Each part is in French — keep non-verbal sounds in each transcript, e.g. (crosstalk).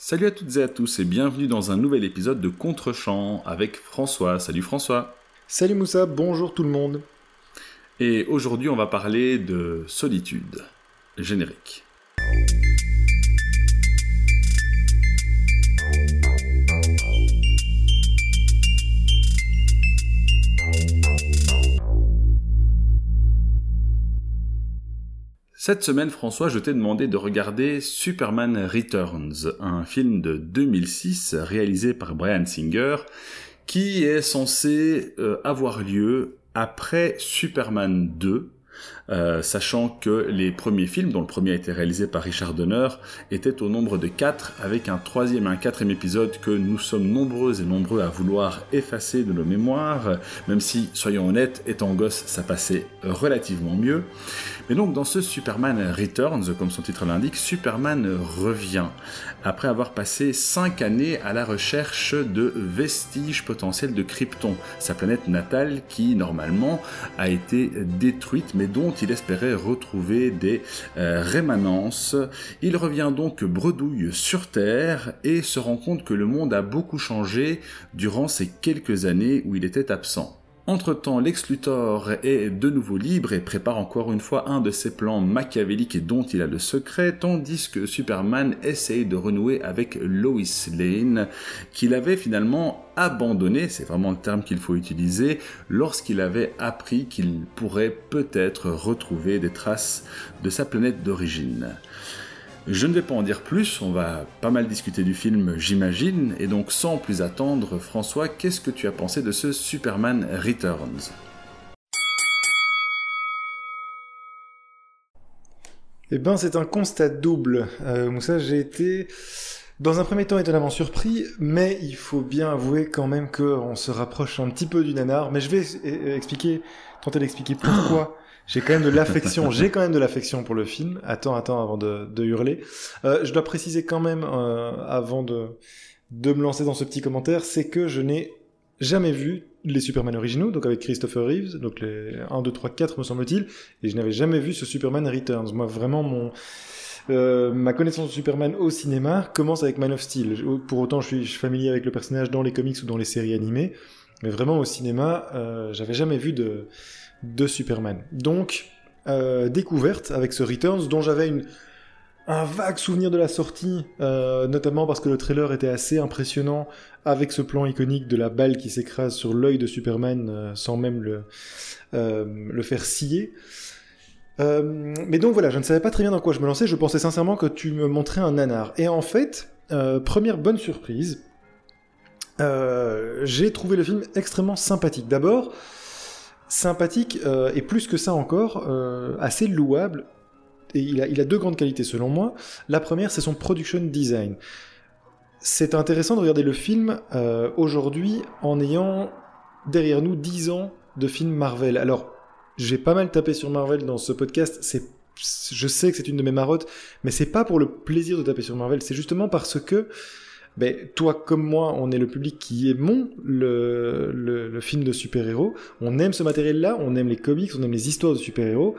Salut à toutes et à tous et bienvenue dans un nouvel épisode de Contre-champ avec François. Salut François. Salut Moussa, bonjour tout le monde. Et aujourd'hui on va parler de solitude. Générique. Cette semaine, François, je t'ai demandé de regarder Superman Returns, un film de 2006 réalisé par Brian Singer, qui est censé euh, avoir lieu après Superman 2, euh, sachant que les premiers films, dont le premier a été réalisé par Richard Donner, étaient au nombre de 4, avec un troisième et un quatrième épisode que nous sommes nombreux et nombreux à vouloir effacer de nos mémoires, même si, soyons honnêtes, étant gosse, ça passait relativement mieux. Mais donc dans ce Superman Returns, comme son titre l'indique, Superman revient, après avoir passé 5 années à la recherche de vestiges potentiels de Krypton, sa planète natale qui normalement a été détruite mais dont il espérait retrouver des euh, rémanences. Il revient donc bredouille sur Terre et se rend compte que le monde a beaucoup changé durant ces quelques années où il était absent. Entre-temps, Lex est de nouveau libre et prépare encore une fois un de ses plans machiavéliques et dont il a le secret, tandis que Superman essaye de renouer avec Lois Lane, qu'il avait finalement abandonné, c'est vraiment le terme qu'il faut utiliser, lorsqu'il avait appris qu'il pourrait peut-être retrouver des traces de sa planète d'origine. Je ne vais pas en dire plus, on va pas mal discuter du film, j'imagine, et donc sans plus attendre, François, qu'est-ce que tu as pensé de ce Superman Returns? Eh ben, c'est un constat double. Euh, Moussa, j'ai été, dans un premier temps, étonnamment surpris, mais il faut bien avouer quand même qu'on se rapproche un petit peu du nanar. Mais je vais euh, expliquer, tenter d'expliquer pourquoi (gasps) j'ai quand même de l'affection. J'ai quand même de l'affection pour le film. Attends, attends, avant de, de hurler. Euh, je dois préciser quand même, euh, avant de, de me lancer dans ce petit commentaire, c'est que je n'ai jamais vu les Superman originaux, donc avec Christopher Reeves, donc les 1, 2, 3, 4 me semble-t-il, et je n'avais jamais vu ce Superman Returns. Moi, vraiment, mon... Euh, ma connaissance de Superman au cinéma commence avec Man of Steel. Pour autant, je suis, familier avec le personnage dans les comics ou dans les séries animées, mais vraiment au cinéma, euh, j'avais jamais vu de, de Superman. Donc, euh, découverte avec ce Returns, dont j'avais un vague souvenir de la sortie, euh, notamment parce que le trailer était assez impressionnant avec ce plan iconique de la balle qui s'écrase sur l'œil de Superman euh, sans même le, le faire scier. mais donc voilà, je ne savais pas très bien dans quoi je me lançais, je pensais sincèrement que tu me montrais un nanar. Et en fait, première bonne surprise, j'ai trouvé le film extrêmement sympathique. D'abord, sympathique euh, et plus que ça encore, euh, assez louable. Et il a, deux grandes qualités selon moi. La première, c'est son production design. C'est intéressant de regarder le film euh, aujourd'hui en ayant derrière nous 10 ans de films Marvel. Alors, j'ai pas mal tapé sur Marvel dans ce podcast. C'est, je sais que c'est une de mes marottes, mais c'est pas pour le plaisir de taper sur Marvel. C'est justement parce que ben, toi comme moi, on est le public qui aimons le, film de super-héros. On aime ce matériel-là, on aime les comics, on aime les histoires de super-héros.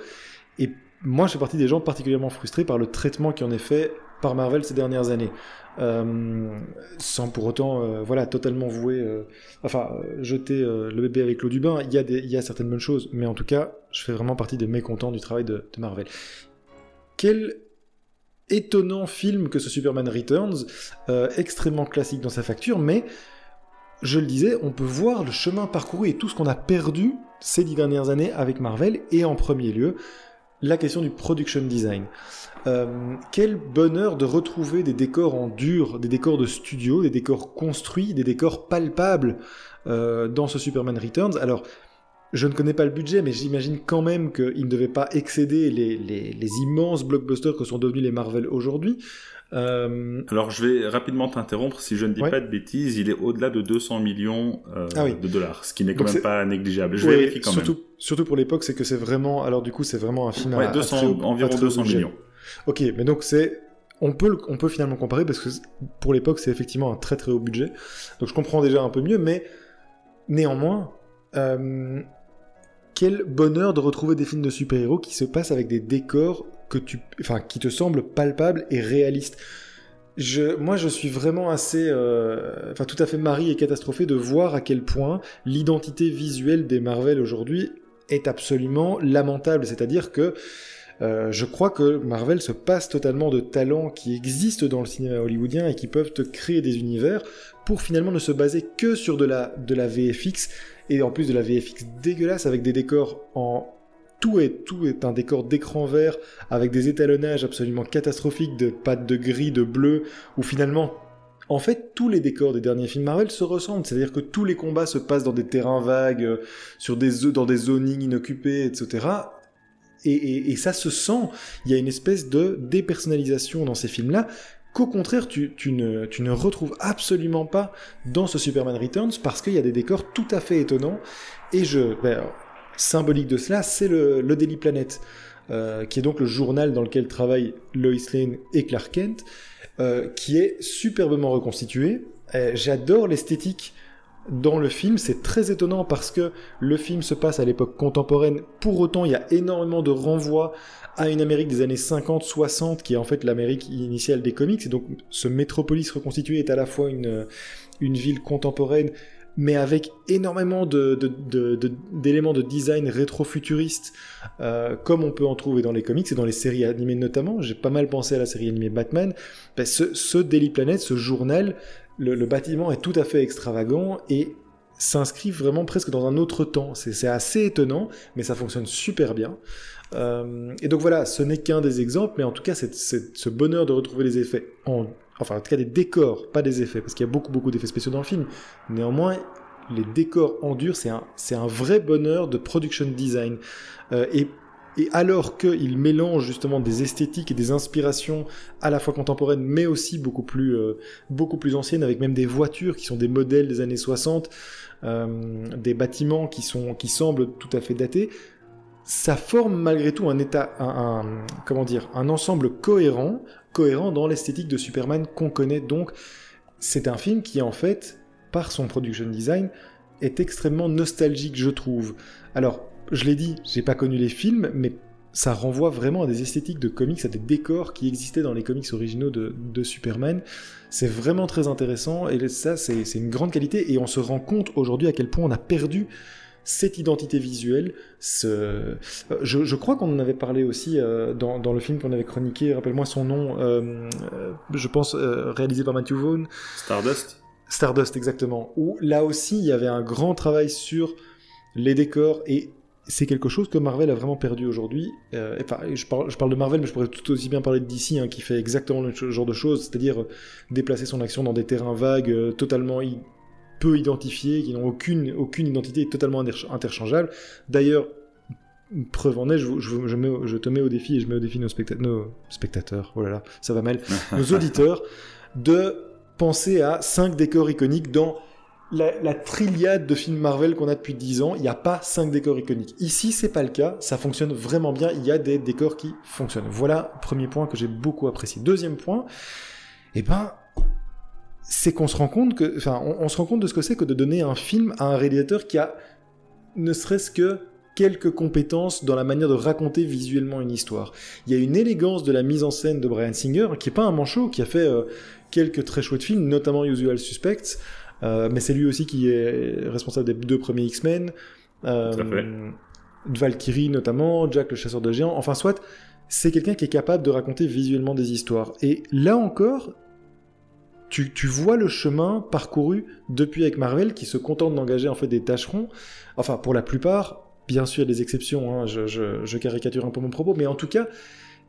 Et moi, je fais partie des gens particulièrement frustrés par le traitement qui en est fait par Marvel ces dernières années. Euh, sans pour autant, euh, voilà, totalement vouer, euh, enfin, jeter le bébé avec l'eau du bain. Il y, a des, il y a certaines bonnes choses, mais en tout cas, je fais vraiment partie des mécontents du travail de, de Marvel. Quel étonnant film que ce Superman Returns, euh, extrêmement classique dans sa facture, mais je le disais, on peut voir le chemin parcouru et tout ce qu'on a perdu ces dix dernières années avec Marvel, et en premier lieu, la question du production design. Euh, quel bonheur de retrouver des décors en dur, des décors de studio, des décors construits, des décors palpables euh, dans ce Superman Returns. Alors, je ne connais pas le budget, mais j'imagine quand même qu'il ne devait pas excéder les, les, les, immenses blockbusters que sont devenus les Marvel aujourd'hui. Euh... Alors je vais rapidement t'interrompre, si je ne dis ouais. pas de bêtises, il est au-delà de 200 millions euh, ah oui. de dollars, ce qui n'est quand Donc même pas négligeable. Je ouais, vérifie quand surtout, même. Surtout pour l'époque, c'est que c'est vraiment... Alors du coup, c'est vraiment un film ouais, à, 200, à très, environ à 200 millions. Ok, mais donc c'est... On peut, on peut finalement comparer parce que pour l'époque, c'est effectivement un très très haut budget. Donc je comprends déjà un peu mieux, mais néanmoins, euh, quel bonheur de retrouver des films de super-héros qui se passent avec des décors qui te semblent palpables et réalistes. moi, je suis vraiment assez, euh, enfin, tout à fait mari et catastrophé de voir à quel point l'identité visuelle des Marvel aujourd'hui est absolument lamentable. C'est-à-dire que euh, je crois que Marvel se passe totalement de talents qui existent dans le cinéma hollywoodien et qui peuvent te créer des univers pour finalement ne se baser que sur de la, de la VFX et en plus de la VFX dégueulasse avec des décors en tout est, tout est un décor d'écran vert avec des étalonnages absolument catastrophiques de pattes de gris, de bleu, où finalement, en fait, tous les décors des derniers films Marvel se ressemblent. C'est-à-dire que tous les combats se passent dans des terrains vagues, euh, sur des, dans des zonings inoccupés, etc. Et, et, ça se sent. Il y a une espèce de dépersonnalisation dans ces films-là qu'au contraire tu, ne retrouves absolument pas dans ce Superman Returns parce qu'il y a des décors tout à fait étonnants. Et je, ben, symbolique de cela, c'est le, Daily Planet, euh, qui est donc le journal dans lequel travaillent Lois Lane et Clark Kent, euh, qui est superbement reconstitué. J'adore l'esthétique dans le film, c'est très étonnant parce que le film se passe à l'époque contemporaine. Pour autant, il y a énormément de renvois à une Amérique des années 50-60 qui est en fait l'Amérique initiale des comics. Et donc, ce métropolis reconstitué est à la fois une, une ville contemporaine mais avec énormément d'éléments de, design rétro-futuriste, euh, comme on peut en trouver dans les comics et dans les séries animées notamment. J'ai pas mal pensé à la série animée Batman. Ben, ce, Daily Planet, ce journal, le, bâtiment est tout à fait extravagant et s'inscrit vraiment presque dans un autre temps. C'est assez étonnant, mais ça fonctionne super bien. Euh, et donc voilà, ce n'est qu'un des exemples, mais en tout cas, c'est ce bonheur de retrouver les effets en enfin en tout cas des décors, pas des effets, parce qu'il y a beaucoup beaucoup d'effets spéciaux dans le film. Néanmoins, les décors en dur, c'est un, un vrai bonheur de production design. Euh, et, et alors qu'il mélange justement des esthétiques et des inspirations à la fois contemporaines, mais aussi beaucoup plus, euh, beaucoup plus anciennes, avec même des voitures qui sont des modèles des années 60, euh, des bâtiments qui, sont, qui semblent tout à fait datés, ça forme malgré tout un état, un, comment dire, un ensemble cohérent, cohérent dans l'esthétique de Superman qu'on connaît. Donc, c'est un film qui, en fait, par son production design, est extrêmement nostalgique, je trouve. Alors, je l'ai dit, j'ai pas connu les films, mais ça renvoie vraiment à des esthétiques de comics, à des décors qui existaient dans les comics originaux de, de Superman. C'est vraiment très intéressant et ça, c'est une grande qualité et on se rend compte aujourd'hui à quel point on a perdu cette identité visuelle. Ce... Euh, je, je, crois qu'on en avait parlé aussi euh, dans, dans, le film qu'on avait chroniqué, rappelle-moi son nom, euh, je pense réalisé par Matthew Vaughn. Stardust Stardust, exactement. Où là aussi, il y avait un grand travail sur les décors et c'est quelque chose que Marvel a vraiment perdu aujourd'hui. enfin, je parle, je parle, de Marvel, mais je pourrais tout aussi bien parler de DC, hein, qui fait exactement le genre de choses, c'est-à-dire déplacer son action dans des terrains vagues, totalement peu identifiés, qui n'ont aucune, aucune identité totalement interchangeable. D'ailleurs, preuve en est, je, je, te mets au défi et je mets au défi nos, nos spectateurs, oh là là, ça va mal, (laughs) nos auditeurs, de penser à cinq décors iconiques dans la, trilliade de films Marvel qu'on a depuis 10 ans, il n'y a pas cinq décors iconiques. Ici, c'est pas le cas, ça fonctionne vraiment bien, il y a des décors qui fonctionnent. Voilà, premier point que j'ai beaucoup apprécié. Deuxième point, eh ben, c'est qu'on se rend compte que, enfin, on, se rend compte de ce que c'est que de donner un film à un réalisateur qui a ne serait-ce que quelques compétences dans la manière de raconter visuellement une histoire. Il y a une élégance de la mise en scène de Brian Singer, qui est pas un manchot, qui a fait euh, quelques très chouettes films, notamment Usual Suspects, euh, mais c'est lui aussi qui est responsable des deux premiers X-Men, euh, Valkyrie notamment, Jack le chasseur de géants, enfin soit, c'est quelqu'un qui est capable de raconter visuellement des histoires. Et là encore, tu, vois le chemin parcouru depuis avec Marvel qui se contente d'engager en fait des tâcherons. Enfin, pour la plupart, bien sûr, des exceptions, hein, je, caricature un peu mon propos, mais en tout cas,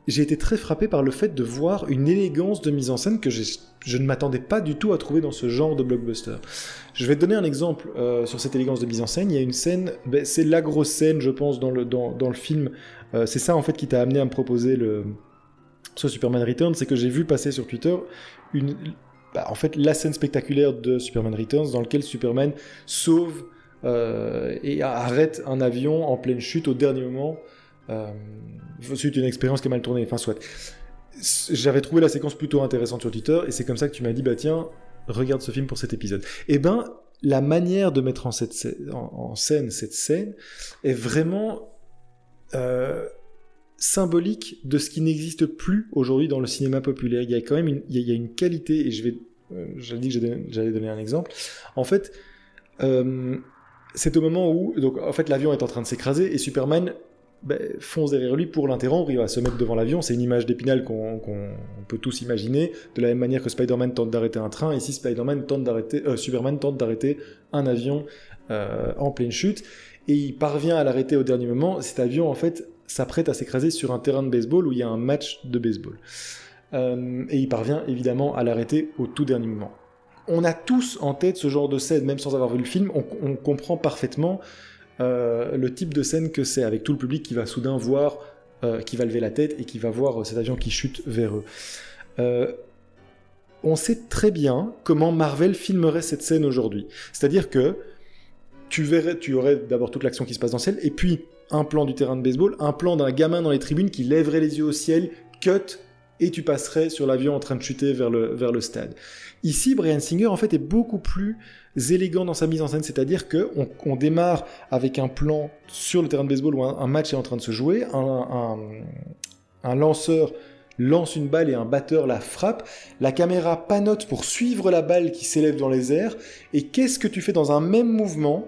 j'ai été très frappé par le fait de voir une élégance de mise en scène que je ne m'attendais pas du tout à trouver dans ce genre de blockbuster. Je vais te donner un exemple euh, sur cette élégance de mise en scène. Il y a une scène, ben, c'est la grosse scène, je pense, dans le, dans, le film. Euh, c'est ça, en fait, qui t'a amené à me proposer le, ce Superman Return, c'est que j'ai vu passer sur Twitter une, bah, en fait la scène spectaculaire de Superman Returns dans lequel Superman sauve euh, et arrête un avion en pleine chute au dernier moment. Euh, c'est une expérience qui a mal tourné, enfin soit. J'avais trouvé la séquence plutôt intéressante sur Twitter et c'est comme ça que tu m'as dit bah tiens regarde ce film pour cet épisode. Eh ben la manière de mettre en, en, scène cette scène est vraiment euh, symbolique de ce qui n'existe plus aujourd'hui dans le cinéma populaire. Il y a quand même une, qualité, et je vais, euh, dit que j'allais donner un exemple. En fait, euh, c'est au moment où, donc, en fait, l'avion est en train de s'écraser et Superman ben, fonce derrière lui pour l'interrompre. Il va se mettre devant l'avion. C'est une image d'épinal qu'on peut tous imaginer. De la même manière que Spider-Man tente d'arrêter un train, ici Spider-Man tente d'arrêter, euh, Superman tente d'arrêter un avion en pleine chute et il parvient à l'arrêter au dernier moment. Cet avion, en fait, s'apprête à s'écraser sur un terrain de baseball où il y a un match de baseball. Euh, et il parvient évidemment à l'arrêter au tout dernier moment. On a tous en tête ce genre de scène, même sans avoir vu le film, on, comprend parfaitement euh, le type de scène que c'est, avec tout le public qui va soudain voir, euh, qui va lever la tête et qui va voir cet avion qui chute vers eux. on sait très bien comment Marvel filmerait cette scène aujourd'hui. C'est-à-dire que tu verrais, tu aurais d'abord toute l'action qui se passe dans le ciel, et puis un plan du terrain de baseball, un plan d'un gamin dans les tribunes qui lèverait les yeux au ciel, cut, et tu passerais sur l'avion en train de chuter vers le, stade. Ici, Brian Singer, en fait, est beaucoup plus élégant dans sa mise en scène, c'est-à-dire qu'on on démarre avec un plan sur le terrain de baseball où un, match est en train de se jouer, un, un, lanceur lance une balle et un batteur la frappe, la caméra panote pour suivre la balle qui s'élève dans les airs, et qu'est-ce que tu fais dans un même mouvement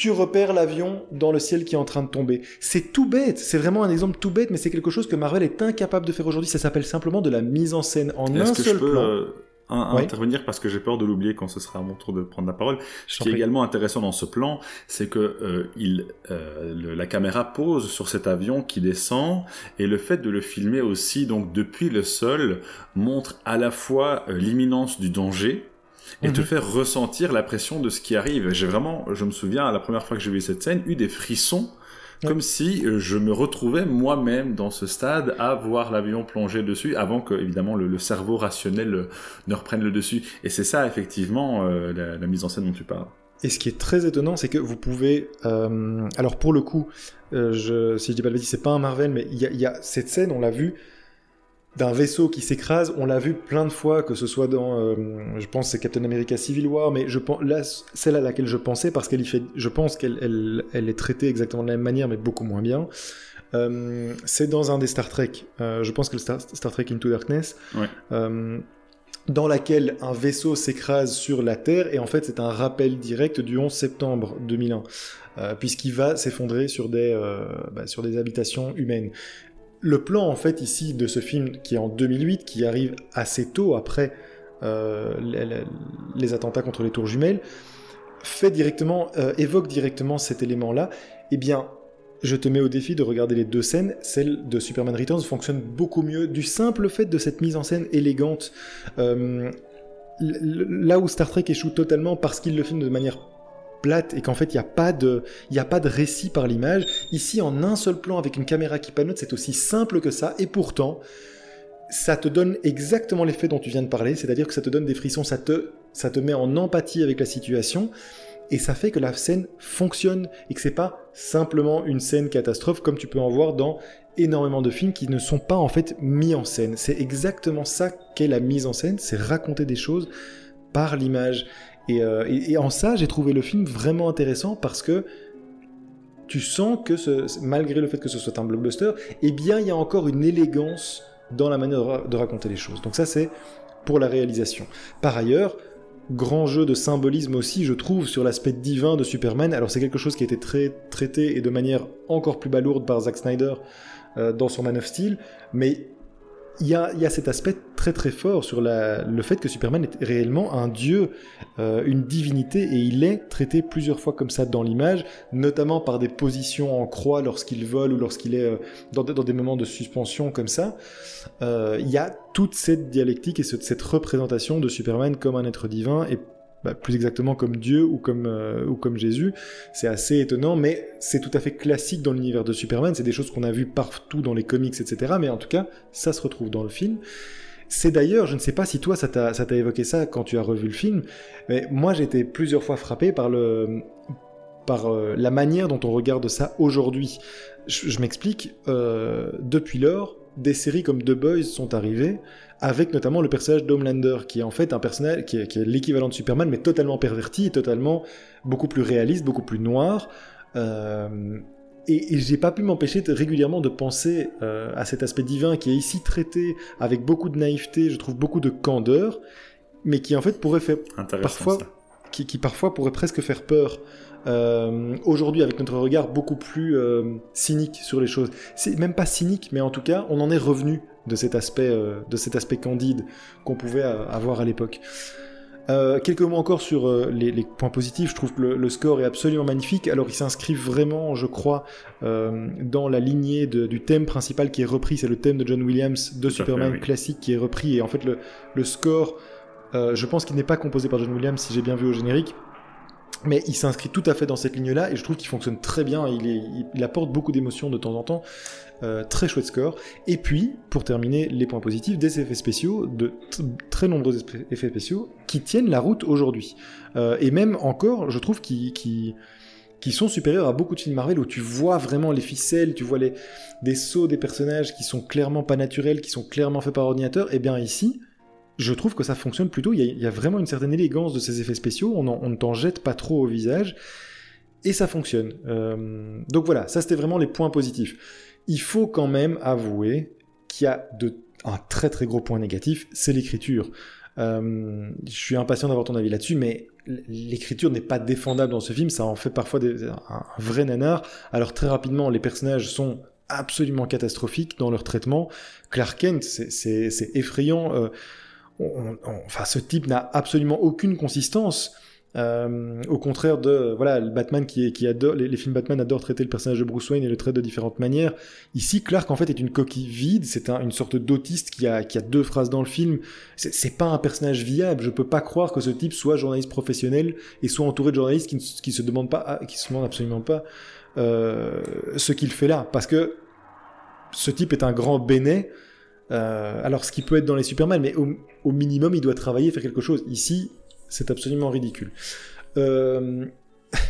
tu repères l'avion dans le ciel qui est en train de tomber. C'est tout bête, c'est vraiment un exemple tout bête, mais c'est quelque chose que Marvel est incapable de faire aujourd'hui. Ça s'appelle simplement de la mise en scène en un seul je peux, plan. Euh, intervenir parce que j'ai peur de l'oublier quand ce sera à mon tour de prendre la parole. Ce qui est également intéressant dans ce plan, c'est que euh, il, euh, la caméra pose sur cet avion qui descend et le fait de le filmer aussi donc depuis le sol montre à la fois l'imminence du danger et te mhm. faire ressentir la pression de ce qui arrive. J'ai vraiment, je me souviens, la première fois que j'ai vu cette scène, eu des frissons, comme si euh, je me retrouvais moi-même dans ce stade à voir l'avion plonger dessus, avant que, évidemment, le, cerveau rationnel euh, ne reprenne le dessus. Et c'est ça, effectivement, euh, la, mise en scène dont tu parles. Et ce qui est très étonnant, c'est que vous pouvez, alors pour le coup, je, si je dis pas de bêtises, c'est pas un Marvel, mais il y, y, a cette scène, on l'a vu, d'un vaisseau qui s'écrase. On l'a vu plein de fois, que ce soit dans, euh, je pense, c'est Captain America Civil War, mais je pense, là, celle à laquelle je pensais, parce qu'elle y fait, je pense qu'elle elle, est traitée exactement de la même manière, mais beaucoup moins bien. Euh, c'est dans un des Star Trek, euh, je pense que le Star, Trek Into Darkness, dans laquelle un vaisseau s'écrase sur la Terre, et en fait c'est un rappel direct du 11 septembre 2001, puisqu'il va s'effondrer sur, des bah, sur des habitations humaines le plan en fait ici de ce film qui est en 2008, qui arrive assez tôt après euh, les, attentats contre les tours jumelles, fait directement, euh, évoque directement cet élément-là. Eh bien, je te mets au défi de regarder les deux scènes. Celle de Superman Returns fonctionne beaucoup mieux du simple fait de cette mise en scène élégante. Euh, là où Star Trek échoue totalement parce qu'il le filme de manière plate et qu'en fait il n'y a pas de a pas de récit par l'image. Ici en un seul plan avec une caméra qui panote, c'est aussi simple que ça et pourtant ça te donne exactement l'effet dont tu viens de parler, c'est-à-dire que ça te donne des frissons, ça te ça te met en empathie avec la situation et ça fait que la scène fonctionne et que c'est pas simplement une scène catastrophe comme tu peux en voir dans énormément de films qui ne sont pas en fait mis en scène. C'est exactement ça qu'est la mise en scène, c'est raconter des choses par l'image. Euh, et, en ça, j'ai trouvé le film vraiment intéressant parce que tu sens que malgré le fait que ce soit un blockbuster, eh bien, il y a encore une élégance dans la manière de, raconter les choses. Donc ça, c'est pour la réalisation. Par ailleurs, grand jeu de symbolisme aussi, je trouve, sur l'aspect divin de Superman. Alors c'est quelque chose qui a été très traité et de manière encore plus balourde par Zack Snyder euh, dans son Man of Steel, mais il y a, cet aspect très très fort sur le fait que Superman est réellement un dieu, euh, une divinité, et il est traité plusieurs fois comme ça dans l'image, notamment par des positions en croix lorsqu'il vole ou lorsqu'il est euh, dans, des moments de suspension comme ça. Euh, il y a toute cette dialectique et cette représentation de Superman comme un être divin, et bah, plus exactement comme Dieu ou comme, euh, ou comme Jésus. C'est assez étonnant, mais c'est tout à fait classique dans l'univers de Superman. C'est des choses qu'on a vues partout dans les comics, etc. Mais en tout cas, ça se retrouve dans le film. C'est d'ailleurs, je ne sais pas si toi ça t'a évoqué ça quand tu as revu le film, mais moi j'ai été plusieurs fois frappé par le par euh, la manière dont on regarde ça aujourd'hui. Je, m'explique. Euh, depuis lors, des séries comme The Boys sont arrivées avec notamment le personnage d'Homelander, qui est en fait un personnage qui est, l'équivalent de Superman, mais totalement perverti, totalement beaucoup plus réaliste, beaucoup plus noir. Euh, et, j'ai pas pu m'empêcher de, régulièrement de penser euh, à cet aspect divin qui est ici traité avec beaucoup de naïveté, je trouve beaucoup de candeur, mais qui en fait pourrait faire parfois, qui, qui, parfois pourrait presque faire peur. Euh, aujourd'hui, avec notre regard beaucoup plus euh, cynique sur les choses, c'est même pas cynique, mais en tout cas, on en est revenu de cet aspect, de cet aspect candide qu'on pouvait avoir à l'époque. Euh, quelques mots encore sur euh, les, points positifs. Je trouve que le, score est absolument magnifique. Alors, il s'inscrit vraiment, je crois, euh, dans la lignée du thème principal qui est repris. C'est le thème de John Williams de Superman classique qui est repris. Et en fait, le, score, je pense qu'il n'est pas composé par John Williams, si j'ai bien vu au générique. Mais il s'inscrit tout à fait dans cette ligne-là et je trouve qu'il fonctionne très bien. il apporte beaucoup d'émotions de temps en temps. Euh, très chouette score. Et puis, pour terminer, les points positifs, des effets spéciaux, de très nombreux effets spéciaux qui tiennent la route aujourd'hui. Euh, et même encore, je trouve qu'ils qui sont supérieurs à beaucoup de films Marvel où tu vois vraiment les ficelles, tu vois les, des sauts des personnages qui sont clairement pas naturels, qui sont clairement faits par ordinateur. Et eh bien ici, je trouve que ça fonctionne plutôt. Il y, a, vraiment une certaine élégance de ces effets spéciaux. On, ne t'en jette pas trop au visage. Et ça fonctionne. Euh, donc voilà, ça c'était vraiment les points positifs il faut quand même avouer qu'il y a un très très gros point négatif, c'est l'écriture. Euh, je suis impatient d'avoir ton avis là-dessus, mais l'écriture n'est pas défendable dans ce film, ça en fait parfois un, vrai nanar. Alors très rapidement, les personnages sont absolument catastrophiques dans leur traitement. Clark Kent, c'est effrayant. Euh, enfin, ce type n'a absolument aucune consistance. Euh, au contraire de voilà le Batman qui, qui adore les, films Batman adorent traiter le personnage de Bruce Wayne et le traite de différentes manières. Ici, Clark en fait est une coquille vide. C'est une sorte d'autiste qui a qui a deux phrases dans le film. C'est pas un personnage viable. Je peux pas croire que ce type soit journaliste professionnel et soit entouré de journalistes qui, qui se demandent pas qui se demandent absolument pas euh, ce qu'il fait là parce que ce type est un grand bénet. Euh, alors, ce qui peut être dans les Superman, mais au, minimum, il doit travailler, faire quelque chose. Ici, c'est absolument ridicule. Euh, (laughs)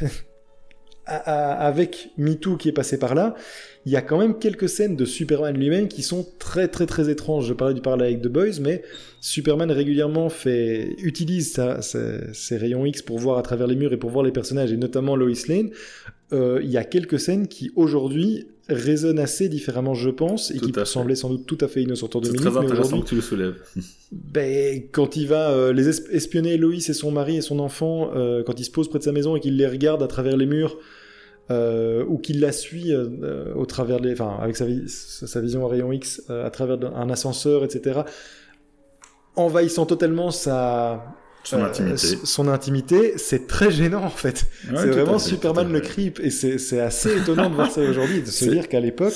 avec MeToo qui est passé par là, il y a quand même quelques scènes de Superman lui-même qui sont très très très étranges. Je parlais du parallèle avec The Boys, mais Superman régulièrement fait utilise ses, rayons X pour voir à travers les murs et pour voir les personnages, et notamment Lois Lane. Euh, il y a quelques scènes qui aujourd'hui résonne assez différemment, je pense, et qui semblait sans doute tout à fait innocent en 2000. C'est très intéressant que tu le soulèves. (laughs) ben, quand il va euh, les espionner Loïs et son mari et son enfant, euh, quand il se pose près de sa maison et qu'il les regarde à travers les murs, euh, ou qu'il la suit au travers enfin, avec sa, sa, vision à rayon X, à travers un ascenseur, etc., envahissant totalement sa, son intimité. son intimité, c'est très gênant en fait. c'est vraiment Superman le creep et c'est assez étonnant de voir ça aujourd'hui, de se dire qu'à l'époque,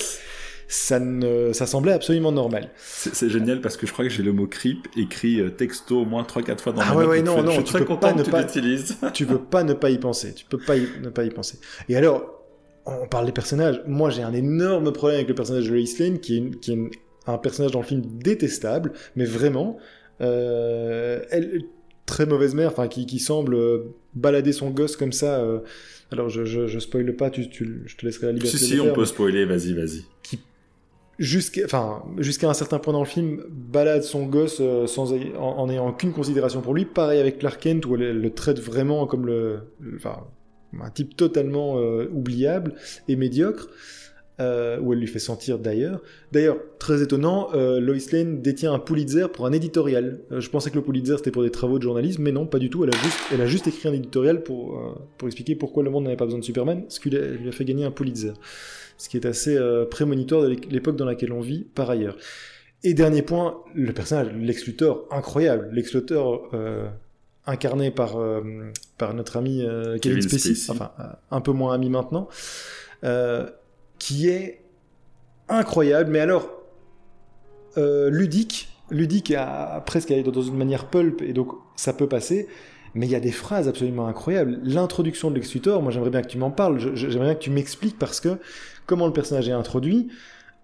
ça ne, ça semblait absolument normal. C'est génial parce que je crois que j'ai le mot creep écrit euh, texto au moins 3-4 fois dans ah ouais, ouais, non, non, je suis tu très peux pas ne pas, l'utilises. (laughs) tu peux pas ne pas y penser. Tu peux pas ne pas y penser. Et alors, on parle des personnages. Moi, j'ai un énorme problème avec le personnage de Lois Lane, qui est, qui est un personnage dans le film détestable, mais vraiment. Euh, elle, très mauvaise mère, enfin qui, qui, semble euh, balader son gosse comme ça. Euh, alors je, je, je spoile pas, tu, tu, je te laisserai la liberté. Si si, on peut spoiler, vas-y, vas-y. Qui jusqu'à enfin jusqu'à un certain point dans le film balade son gosse euh, sans en, n'ayant aucune considération pour lui. Pareil avec Clark Kent où elle, le traite vraiment comme le, enfin un type totalement oubliable et médiocre. Euh, où elle lui fait sentir d'ailleurs. D'ailleurs, très étonnant, euh, Lois Lane détient un Pulitzer pour un éditorial. Euh, je pensais que le Pulitzer c'était pour des travaux de journalisme, mais non, pas du tout. Elle a juste, elle a juste écrit un éditorial pour, pour expliquer pourquoi le monde n'avait pas besoin de Superman, ce qui lui a fait gagner un Pulitzer. Ce qui est assez prémonitoire de l'époque dans laquelle on vit, par ailleurs. Et dernier point, le personnage, Lex Luthor, incroyable. Lex Luthor, incarné par, par notre ami Kevin, Spacey, enfin un peu moins ami maintenant qui est incroyable, mais alors euh, ludique, ludique à, presque dans une manière pulp, et donc ça peut passer. Mais il y a des phrases absolument incroyables. L'introduction de Lex Luthor, moi j'aimerais bien que tu m'en parles, j'aimerais bien que tu m'expliques parce que comment le personnage est introduit,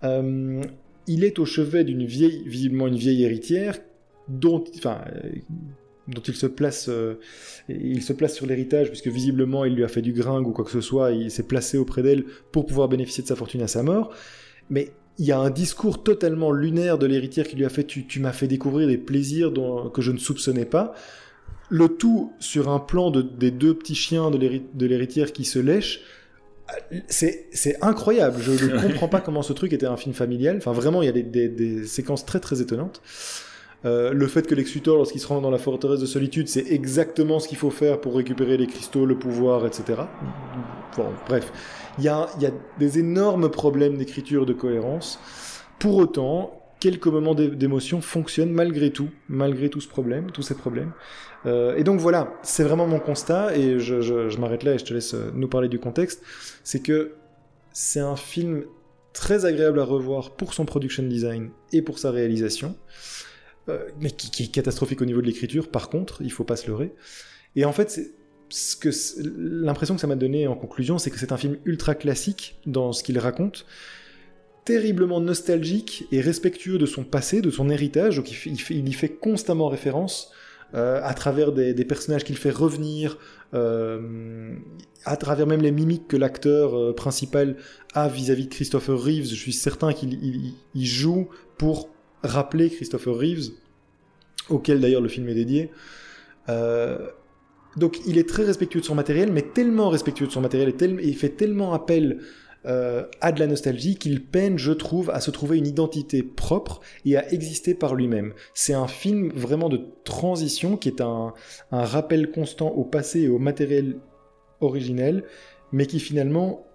euh, il est au chevet d'une vieille, visiblement une vieille héritière, dont, enfin, dont il se place, euh, il se place sur l'héritage, puisque visiblement il lui a fait du gringue ou quoi que ce soit, il s'est placé auprès d'elle pour pouvoir bénéficier de sa fortune à sa mort. Mais il y a un discours totalement lunaire de l'héritière qui lui a fait Tu, m'as fait découvrir des plaisirs dont, que je ne soupçonnais pas. Le tout sur un plan de, des deux petits chiens de l'héritière qui se lèchent, c'est incroyable. Je ne comprends pas comment ce truc était un film familial. Enfin, vraiment, il y a des, des, des séquences très très étonnantes. Euh, le fait que Lex Luthor, lorsqu'il se rend dans la forteresse de solitude, c'est exactement ce qu'il faut faire pour récupérer les cristaux, le pouvoir, etc. Bon, bref, il y a, y a des énormes problèmes d'écriture, de cohérence. Pour autant, quelques moments d'émotion fonctionnent malgré tout, malgré tout ce problème, tous ces problèmes. Euh, et donc voilà, c'est vraiment mon constat, et je, je, je m'arrête là et je te laisse euh, nous parler du contexte. C'est que c'est un film très agréable à revoir pour son production design et pour sa réalisation. Euh, mais qui, est catastrophique au niveau de l'écriture, par contre, il faut pas se leurrer. Et en fait, l'impression que ça m'a donné en conclusion, c'est que c'est un film ultra classique dans ce qu'il raconte, terriblement nostalgique et respectueux de son passé, de son héritage, donc il, y fait constamment référence euh, à travers des, personnages qu'il fait revenir, euh, à travers même les mimiques que l'acteur principal a vis-à-vis de Christopher Reeves. Je suis certain qu'il joue pour rappeler Christopher Reeves, auquel d'ailleurs le film est dédié. Euh, donc il est très respectueux de son matériel, mais tellement respectueux de son matériel et, il fait tellement appel euh, à de la nostalgie qu'il peine, je trouve, à se trouver une identité propre et à exister par lui-même. C'est un film vraiment de transition qui est un, un rappel constant au passé et au matériel originel, mais qui finalement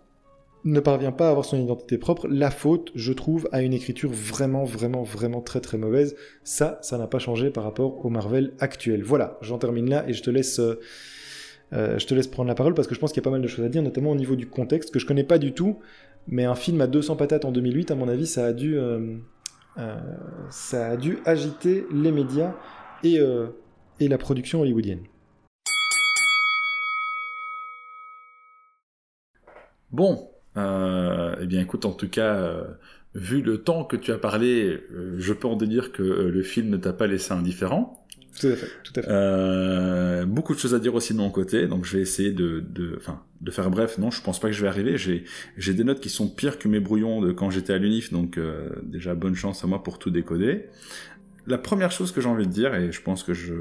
ne parvient pas à avoir son identité propre. La faute, je trouve, à une écriture vraiment, vraiment, vraiment très, très mauvaise. Ça, ça n'a pas changé par rapport au Marvel actuel. Voilà, j'en termine là et je te laisse. Euh, euh, prendre la parole parce que je pense qu'il y a pas mal de choses à dire, notamment au niveau du contexte que je connais pas du tout. Mais un film à 200 patates en 2008, à mon avis, ça a dû, euh, ça a dû agiter les médias et, et la production hollywoodienne. Bon, euh, eh bien, écoute, en tout cas, euh, vu le temps que tu as parlé, euh, je peux en déduire que le film ne t'a pas laissé indifférent. Tout à fait, tout à fait. beaucoup de choses à dire aussi de mon côté, donc je vais essayer de, de, enfin, de faire bref. Non, je pense pas que je vais arriver. J'ai, j'ai des notes qui sont pires que mes brouillons de quand j'étais à l'UNIF, donc déjà bonne chance à moi pour tout décoder. La première chose que j'ai envie de dire, et je pense que je,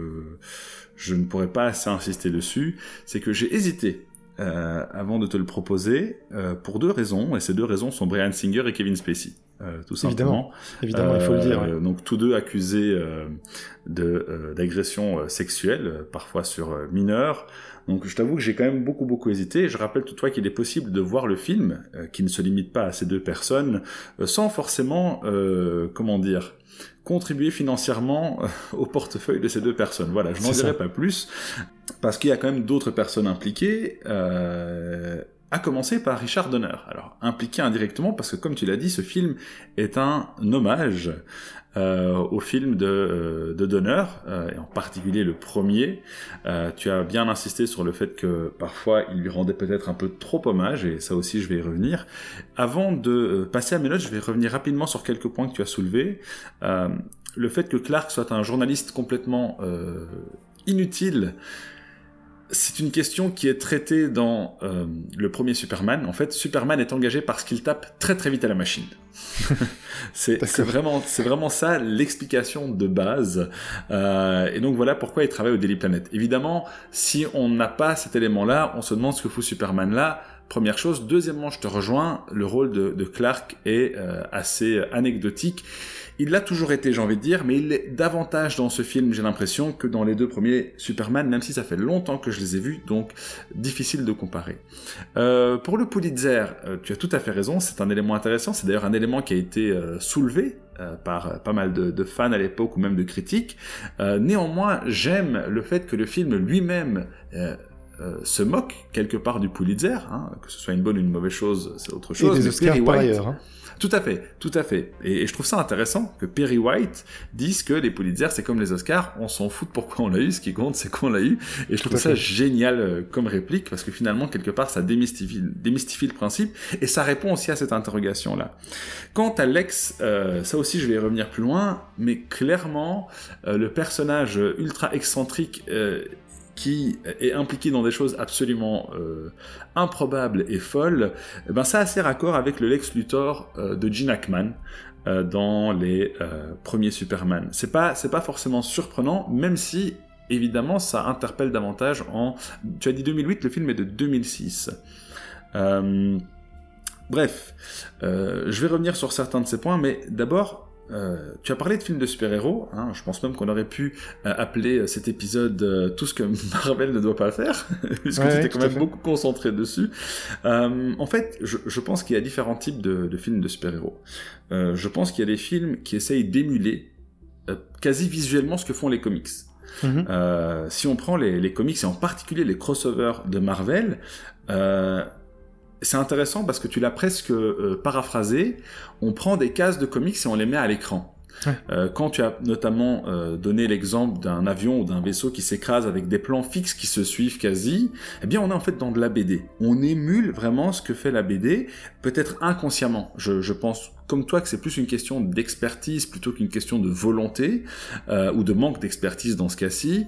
je ne pourrais pas assez insister dessus, c'est que j'ai hésité euh, avant de te le proposer euh, pour deux raisons, et ces deux raisons sont Brian Singer et Kevin Spacey. Euh, tout simplement. Évidemment, Évidemment il faut le dire. Donc tous deux accusés de d'agression sexuelle, parfois sur mineurs. Donc je t'avoue que j'ai quand même beaucoup beaucoup hésité. Je rappelle toutefois qu'il est possible de voir le film, qui ne se limite pas à ces deux personnes, sans forcément, comment dire, contribuer financièrement euh, au portefeuille de ces deux personnes. Voilà, je n'en dirai pas plus, parce qu'il y a quand même d'autres personnes impliquées, euh, à commencer par Richard Donner. Alors, impliqué indirectement, parce que comme tu l'as dit, ce film est un hommage euh, au film de, euh, de Donner, euh, et en particulier le premier. tu as bien insisté sur le fait que parfois il lui rendait peut-être un peu trop hommage, et ça aussi je vais y revenir. Avant de passer à mes notes, je vais revenir rapidement sur quelques points que tu as soulevés. le fait que Clark soit un journaliste complètement inutile, c'est une question qui est traitée dans euh, le premier Superman. En fait, Superman est engagé parce qu'il tape très très vite à la machine. (laughs) c'est vraiment, vraiment ça l'explication de base. Euh, et donc voilà pourquoi il travaille au Daily Planet. Évidemment, si on n'a pas cet élément-là, on se demande ce que fout Superman là. Première chose. Deuxièmement, je te rejoins, le rôle de, Clark est euh, assez anecdotique. Il l'a toujours été, j'ai envie de dire, mais il est davantage dans ce film, j'ai l'impression, que dans les deux premiers Superman, même si ça fait longtemps que je les ai vus, donc difficile de comparer. Euh, pour le Pulitzer, euh, tu as tout à fait raison, c'est un élément intéressant, c'est d'ailleurs un élément qui a été soulevé par pas mal de, fans à l'époque ou même de critiques. néanmoins, j'aime le fait que le film lui-même se moque quelque part du Pulitzer, hein, que ce soit une bonne ou une mauvaise chose, c'est autre chose. Et des Oscars par ailleurs. Hein. Tout à fait, tout à fait. Et, je trouve ça intéressant que Perry White dise que les Pulitzer, c'est comme les Oscars, on s'en fout de pourquoi on l'a eu, ce qui compte, c'est qu'on l'a eu. Et je trouve ça génial euh, comme réplique, parce que finalement, quelque part, ça démystifie, démystifie le principe, et ça répond aussi à cette interrogation-là. Quant à Lex, euh, ça aussi, je vais y revenir plus loin, mais clairement, euh, le personnage ultra excentrique qui est impliqué dans des choses absolument euh, improbables et folles, eh ben ça a assez raccord avec le Lex Luthor euh, de Gene Hackman euh, dans les premiers Superman. C'est pas pas forcément surprenant, même si évidemment ça interpelle davantage en tu as dit 2008, le film est de 2006. bref, je vais revenir sur certains de ces points, mais d'abord, euh, tu as parlé de films de super-héros, hein, je pense même qu'on aurait pu euh, appeler euh, cet épisode tout ce que (laughs) Marvel ne doit pas faire, (laughs) puisque tu étais quand même beaucoup concentré dessus. en fait, je, je pense qu'il y a différents types de, de films de super-héros. je pense qu'il y a des films qui essayent d'émuler quasi visuellement ce que font les comics. Mhm. si on prend les, les, comics et en particulier les crossovers de Marvel, c'est intéressant parce que tu l'as presque euh, paraphrasé. On prend des cases de comics et on les met à l'écran. Euh, quand tu as notamment euh, donné l'exemple d'un avion ou d'un vaisseau qui s'écrase avec des plans fixes qui se suivent quasi, eh bien on est en fait dans de la BD. On émule vraiment ce que fait la BD, peut-être inconsciemment. Je, pense comme toi que c'est plus une question d'expertise plutôt qu'une question de volonté euh, ou de manque d'expertise dans ce cas-ci,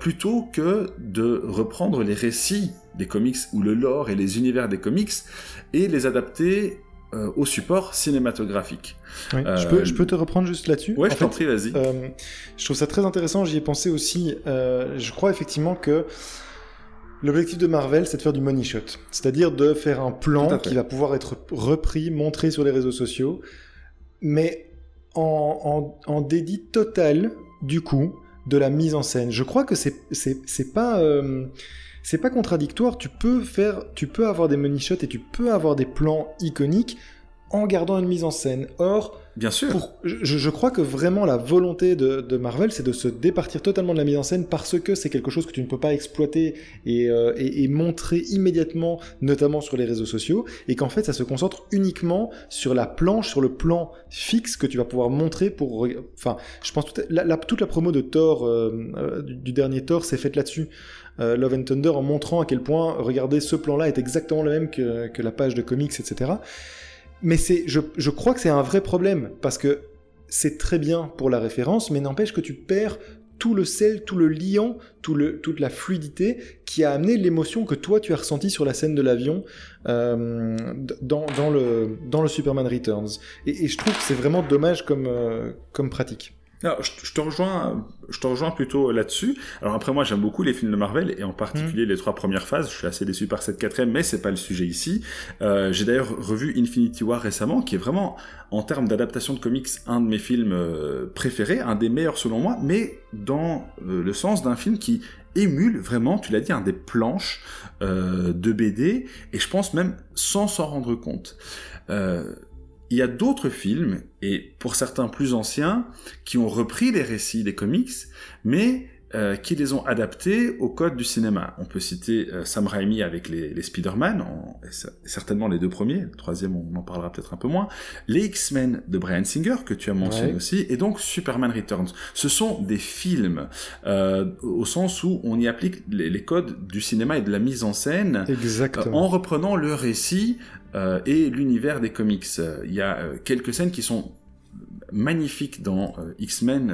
plutôt que de reprendre les récits des comics ou le lore et les univers des comics et les adapter euh, au support cinématographique. je, peux, je peux te reprendre juste là-dessus Ouais, je t'en prie, vas-y. je trouve ça très intéressant, j'y ai pensé aussi. je crois effectivement que L'objectif de Marvel, c'est de faire du money shot, c'est-à-dire de faire un plan qui va pouvoir être repris, montré sur les réseaux sociaux, mais en, en, dédit total, du coup, de la mise en scène. Je crois que c'est pas euh, c'est pas contradictoire. Tu peux faire, tu peux avoir des money shots et tu peux avoir des plans iconiques en gardant une mise en scène. Or, Bien sûr. je, crois que vraiment la volonté de, Marvel, c'est de se départir totalement de la mise en scène parce que c'est quelque chose que tu ne peux pas exploiter euh, et, montrer immédiatement, notamment sur les réseaux sociaux, et qu'en fait ça se concentre uniquement sur la planche, sur le plan fixe que tu vas pouvoir montrer pour... Enfin, je pense toute la, toute la promo de Thor, euh, euh, du, dernier Thor, s'est faite là-dessus. Love and Thunder en montrant à quel point, regardez, ce plan-là est exactement le même que, que la page de comics, etc. Mais c'est, je, je crois que c'est un vrai problème parce que c'est très bien pour la référence, mais n'empêche que tu perds tout le sel, tout le liant, tout le, toute la fluidité qui a amené l'émotion que toi tu as ressenti sur la scène de l'avion euh, dans, dans, le, dans le Superman Returns. Et, et je trouve que c'est vraiment dommage comme, euh, comme pratique je, te rejoins, je te rejoins plutôt là-dessus. Alors après, moi, j'aime beaucoup les films de Marvel et en particulier mm. les trois premières phases. Je suis assez déçu par cette quatrième, mais c'est pas le sujet ici. Euh, j'ai d'ailleurs revu Infinity War récemment, qui est vraiment, en termes d'adaptation de comics, un de mes films euh, préférés, un des meilleurs selon moi, mais dans euh, le sens d'un film qui émule vraiment, tu l'as dit, un des planches de BD, et je pense même sans s'en rendre compte. Il y a d'autres films, et pour certains plus anciens, qui ont repris les récits des comics, mais euh, qui les ont adaptés au code du cinéma. On peut citer euh, Sam Raimi avec les, les Spider-Man, certainement les deux premiers, le troisième on en parlera peut-être un peu moins, les X-Men de Brian Singer, que tu as mentionné aussi, et donc Superman Returns. Ce sont des films euh, au sens où on y applique les, les, codes du cinéma et de la mise en scène Exactement. en reprenant le récit et l'univers des comics. Il y a quelques scènes qui sont magnifiques dans X-Men,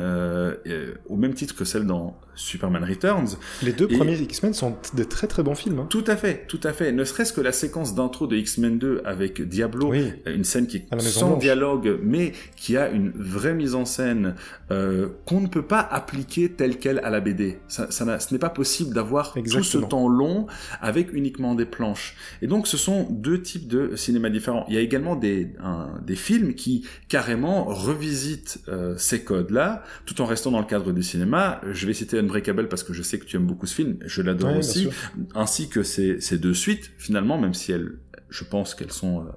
au même titre que celles dans Superman Returns. Les deux premiers X-Men sont de très très bons films. Hein. Tout à fait, tout à fait. Ne serait-ce que la séquence d'intro de X-Men 2 avec Diablo, une scène qui est sans dialogue, mais qui a une vraie mise en scène euh, qu'on ne peut pas appliquer telle quelle à la BD. Ça, ça ce n'est pas possible d'avoir tout ce temps long avec uniquement des planches. Et donc ce sont deux types de cinéma différents. Il y a également des, des films qui carrément revisitent euh, ces codes-là, tout en restant dans le cadre du cinéma. Je vais citer Unbreakable parce que je sais que tu aimes beaucoup ce film, je l'adore aussi, ainsi que ces, ces, deux suites finalement, même si elles, je pense qu'elles sont euh,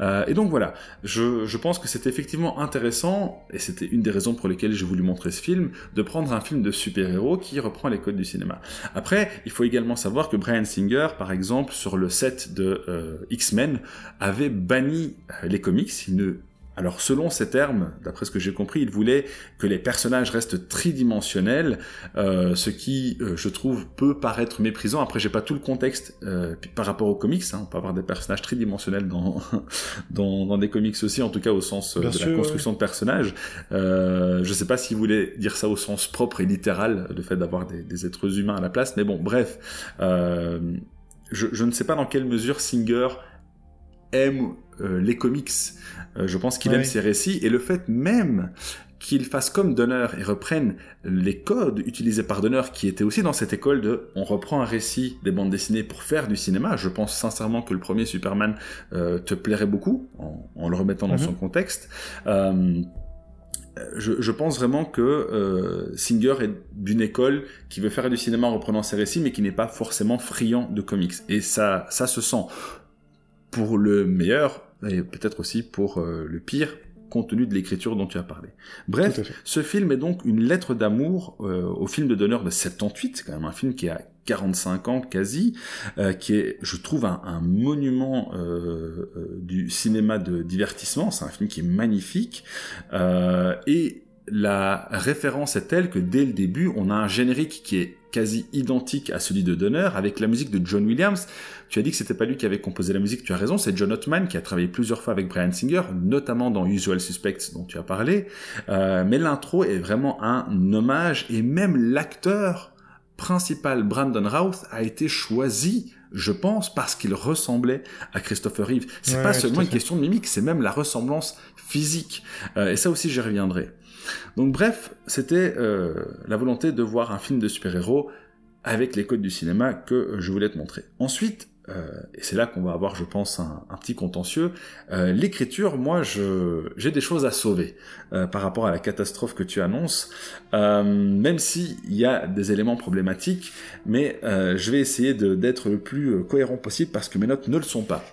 Euh, et donc voilà, je, pense que c'est effectivement intéressant, et c'était une des raisons pour lesquelles j'ai voulu montrer ce film, de prendre un film de super-héros qui reprend les codes du cinéma. Après, il faut également savoir que Brian Singer, par exemple, sur le set de euh, X-Men, avait banni euh, les comics, il ne alors selon ces termes, d'après ce que j'ai compris, il voulait que les personnages restent tridimensionnels, euh, ce qui, euh, je trouve, peut paraître méprisant. Après, j'ai pas tout le contexte euh, par rapport aux comics. Hein. On peut avoir des personnages tridimensionnels dans, (laughs) dans, dans des comics aussi, en tout cas au sens de la construction de personnages. je sais pas s'il voulait dire ça au sens propre et littéral, le fait d'avoir des, des, êtres humains à la place, mais bon, bref. Je, je, ne sais pas dans quelle mesure Singer aime les comics. Euh, je pense qu'il aime ses récits et le fait même qu'il fasse comme Donner et reprenne les codes utilisés par Donner, qui était aussi dans cette école de on reprend un récit des bandes dessinées pour faire du cinéma. Je pense sincèrement que le premier Superman euh, te plairait beaucoup en, le remettant dans mhm. son contexte. Euh, je, pense vraiment que euh, Singer est d'une école qui veut faire du cinéma en reprenant ses récits, mais qui n'est pas forcément friand de comics. Et ça, ça se sent pour le meilleur et peut-être aussi pour le pire compte tenu de l'écriture dont tu as parlé. Bref, ce film est donc une lettre d'amour euh, au film de Donner de 78, c'est quand même un film qui a 45 ans quasi, euh, qui est, je trouve, un, monument euh, du cinéma de divertissement. C'est un film qui est magnifique et la référence est telle que dès le début, on a un générique qui est quasi identique à celui de Donner, avec la musique de John Williams. Tu as dit que c'était pas lui qui avait composé la musique, tu as raison, c'est John Ottman qui a travaillé plusieurs fois avec Brian Singer, notamment dans Usual Suspects dont tu as parlé. Euh, mais l'intro est vraiment un hommage, et même l'acteur principal, Brandon Routh, a été choisi je pense, parce qu'il ressemblait à Christopher Reeve. C'est pas seulement une question de mimique, c'est même la ressemblance physique. Euh, et ça aussi, j'y reviendrai. Donc bref, c'était euh, la volonté de voir un film de super-héros avec les codes du cinéma que je voulais te montrer. Ensuite, euh, et c'est là qu'on va avoir, je pense, un, petit contentieux. Euh, l'écriture, moi, j'ai des choses à sauver par rapport à la catastrophe que tu annonces, même s'il y a des éléments problématiques, mais je vais essayer d'être le plus cohérent possible parce que mes notes ne le sont pas.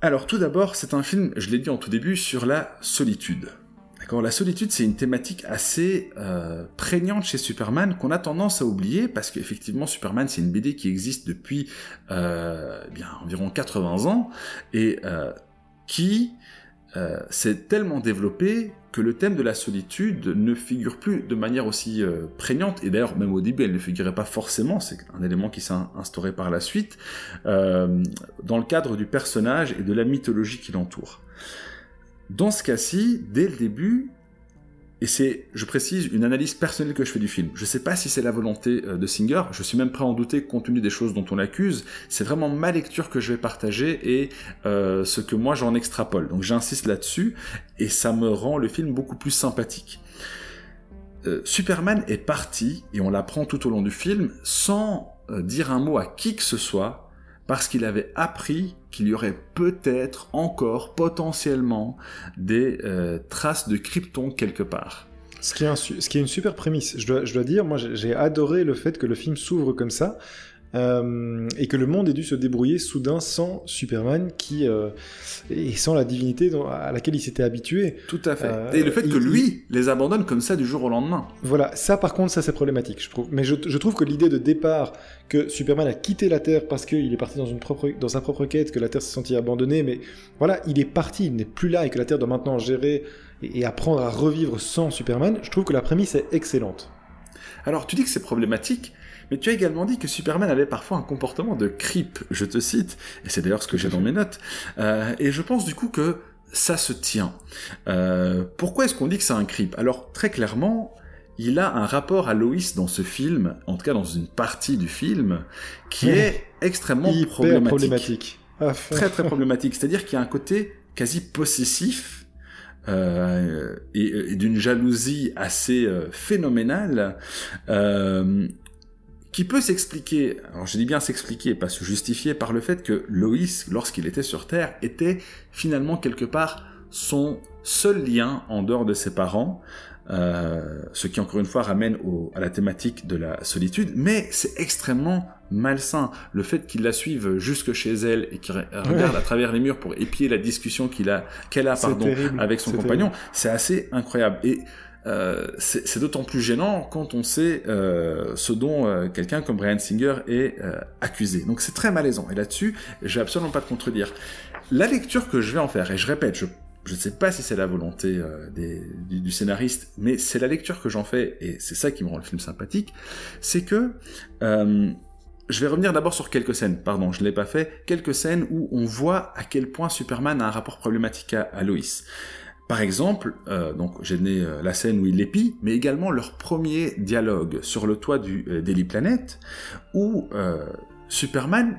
Alors, tout d'abord, c'est un film, je l'ai dit en tout début, sur la solitude. La solitude, c'est une thématique assez euh, prégnante chez Superman qu'on a tendance à oublier parce qu'effectivement, Superman, c'est une BD qui existe depuis euh, bien environ 80 ans et euh, qui s'est tellement développée que le thème de la solitude ne figure plus de manière aussi prégnante, et d'ailleurs même au début elle ne figurait pas forcément, c'est un élément qui s'est instauré par la suite, dans le cadre du personnage et de la mythologie qui l'entoure. Dans ce cas-ci, dès le début, et c'est, je précise, une analyse personnelle que je fais du film. Je ne sais pas si c'est la volonté euh, de Singer, je suis même prêt à en douter compte tenu des choses dont on l'accuse. C'est vraiment ma lecture que je vais partager et euh, ce que moi j'en extrapole. Donc j'insiste là-dessus et ça me rend le film beaucoup plus sympathique. Euh, Superman est parti, et on l'apprend tout au long du film, sans dire un mot à qui que ce soit, parce qu'il avait appris qu'il y aurait peut-être encore potentiellement des euh, traces de Krypton quelque part. Ce qui, est une super prémisse, je dois dire, moi j'ai adoré le fait que le film s'ouvre comme ça, euh, et que le monde ait dû se débrouiller soudain sans Superman qui euh, et sans la divinité à laquelle il s'était habitué. Tout à fait. Euh, et le fait que lui les abandonne comme ça du jour au lendemain. Voilà, ça par contre ça c'est problématique je trouve. Mais je, je trouve que l'idée de départ que Superman a quitté la Terre parce qu'il est parti dans, une propre, dans sa propre quête, que la Terre s'est sentie abandonnée, mais voilà, il est parti, il n'est plus là et que la Terre doit maintenant gérer et apprendre à revivre sans Superman, je trouve que la prémisse est excellente. Alors tu dis que c'est problématique, mais tu as également dit que Superman avait parfois un comportement de creep, je te cite, et c'est d'ailleurs ce que j'ai dans mes notes. Euh, et je pense du coup que ça se tient. Euh, pourquoi est-ce qu'on dit que c'est un creep? Alors très clairement, il a un rapport à Lois dans ce film, en tout cas dans une partie du film, qui est extrêmement problématique. Ah, très très (laughs) problématique. C'est-à-dire qu'il y a un côté quasi possessif euh, et, d'une jalousie assez phénoménale qui peut s'expliquer, alors je dis bien s'expliquer, pas se justifier par le fait que Loïs, lorsqu'il était sur Terre, était finalement quelque part son seul lien en dehors de ses parents, euh, ce qui encore une fois ramène à la thématique de la solitude, mais c'est extrêmement malsain. Le fait qu'il la suive jusque chez elle et qu'il regarde à travers les murs pour épier la discussion qu'il a, qu'elle a, pardon, avec son compagnon, c'est assez incroyable. Et euh, c'est d'autant plus gênant quand on sait euh, ce dont euh, quelqu'un comme Brian Singer est accusé. Donc c'est très malaisant. Et là-dessus, je vais absolument pas te contredire. La lecture que je vais en faire, et je répète, je ne sais pas si c'est la volonté du, scénariste, mais c'est la lecture que j'en fais, et c'est ça qui me rend le film sympathique, c'est que je vais revenir d'abord sur quelques scènes, pardon, je ne l'ai pas fait, quelques scènes où on voit à quel point Superman a un rapport problématique à, à. Par exemple, euh, donc j'ai donné euh, la scène où il l'épie, mais également leur premier dialogue sur le toit du euh, Daily Planet, où Superman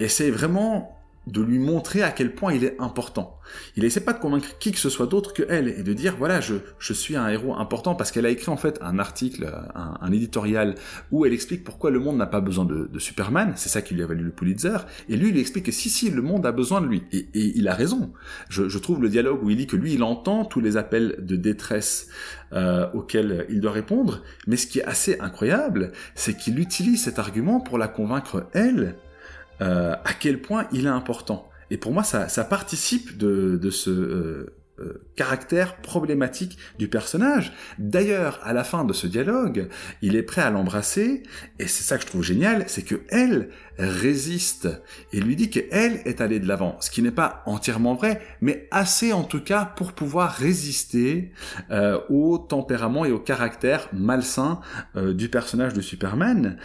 essaie vraiment de lui montrer à quel point il est important. Il essaie pas de convaincre qui que ce soit d'autre que elle et de dire voilà je, je suis un héros important parce qu'elle a écrit en fait un article, un, un éditorial où elle explique pourquoi le monde n'a pas besoin de, de Superman, c'est ça qui lui a valu le Pulitzer, et lui il lui explique que si si le monde a besoin de lui et, et il a raison. Je, je, trouve le dialogue où il dit que lui il entend tous les appels de détresse euh, auxquels il doit répondre, mais ce qui est assez incroyable, c'est qu'il utilise cet argument pour la convaincre elle euh, à quel point il est important. Et pour moi, ça, ça participe de, de ce euh, euh, caractère problématique du personnage. D'ailleurs, à la fin de ce dialogue, il est prêt à l'embrasser, et c'est ça que je trouve génial, c'est que elle résiste et lui dit qu'elle est allée de l'avant, ce qui n'est pas entièrement vrai, mais assez en tout cas pour pouvoir résister euh, au tempérament et au caractère malsain euh, du personnage de Superman.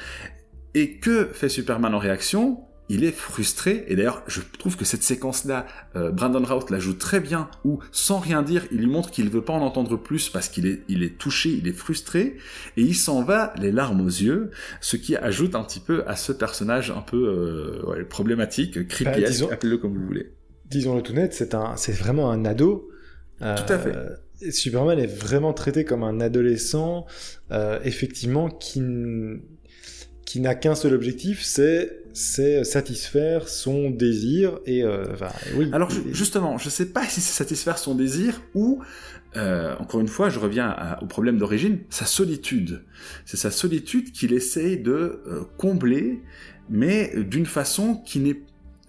Et que fait Superman en réaction? Il est frustré, et d'ailleurs je trouve que cette séquence-là, euh, Brandon Routh la joue très bien, où sans rien dire, il lui montre qu'il veut pas en entendre plus parce qu'il est, il est touché, il est frustré, et il s'en va les larmes aux yeux, ce qui ajoute un petit peu à ce personnage un peu euh, ouais, problématique, creepy, bah, appelez-le comme vous voulez. Disons-le tout net, c'est un, c'est vraiment un ado. Euh, tout à fait. Superman est vraiment traité comme un adolescent, euh, effectivement, qui, qui n'a qu'un seul objectif, c'est c'est satisfaire son désir et euh, enfin, oui. Alors justement, je sais pas (laughs) si c'est satisfaire son désir ou euh, encore une fois, je reviens au problème d'origine, sa solitude. C'est sa solitude qu'il essaye de euh, combler, mais d'une façon qui n'est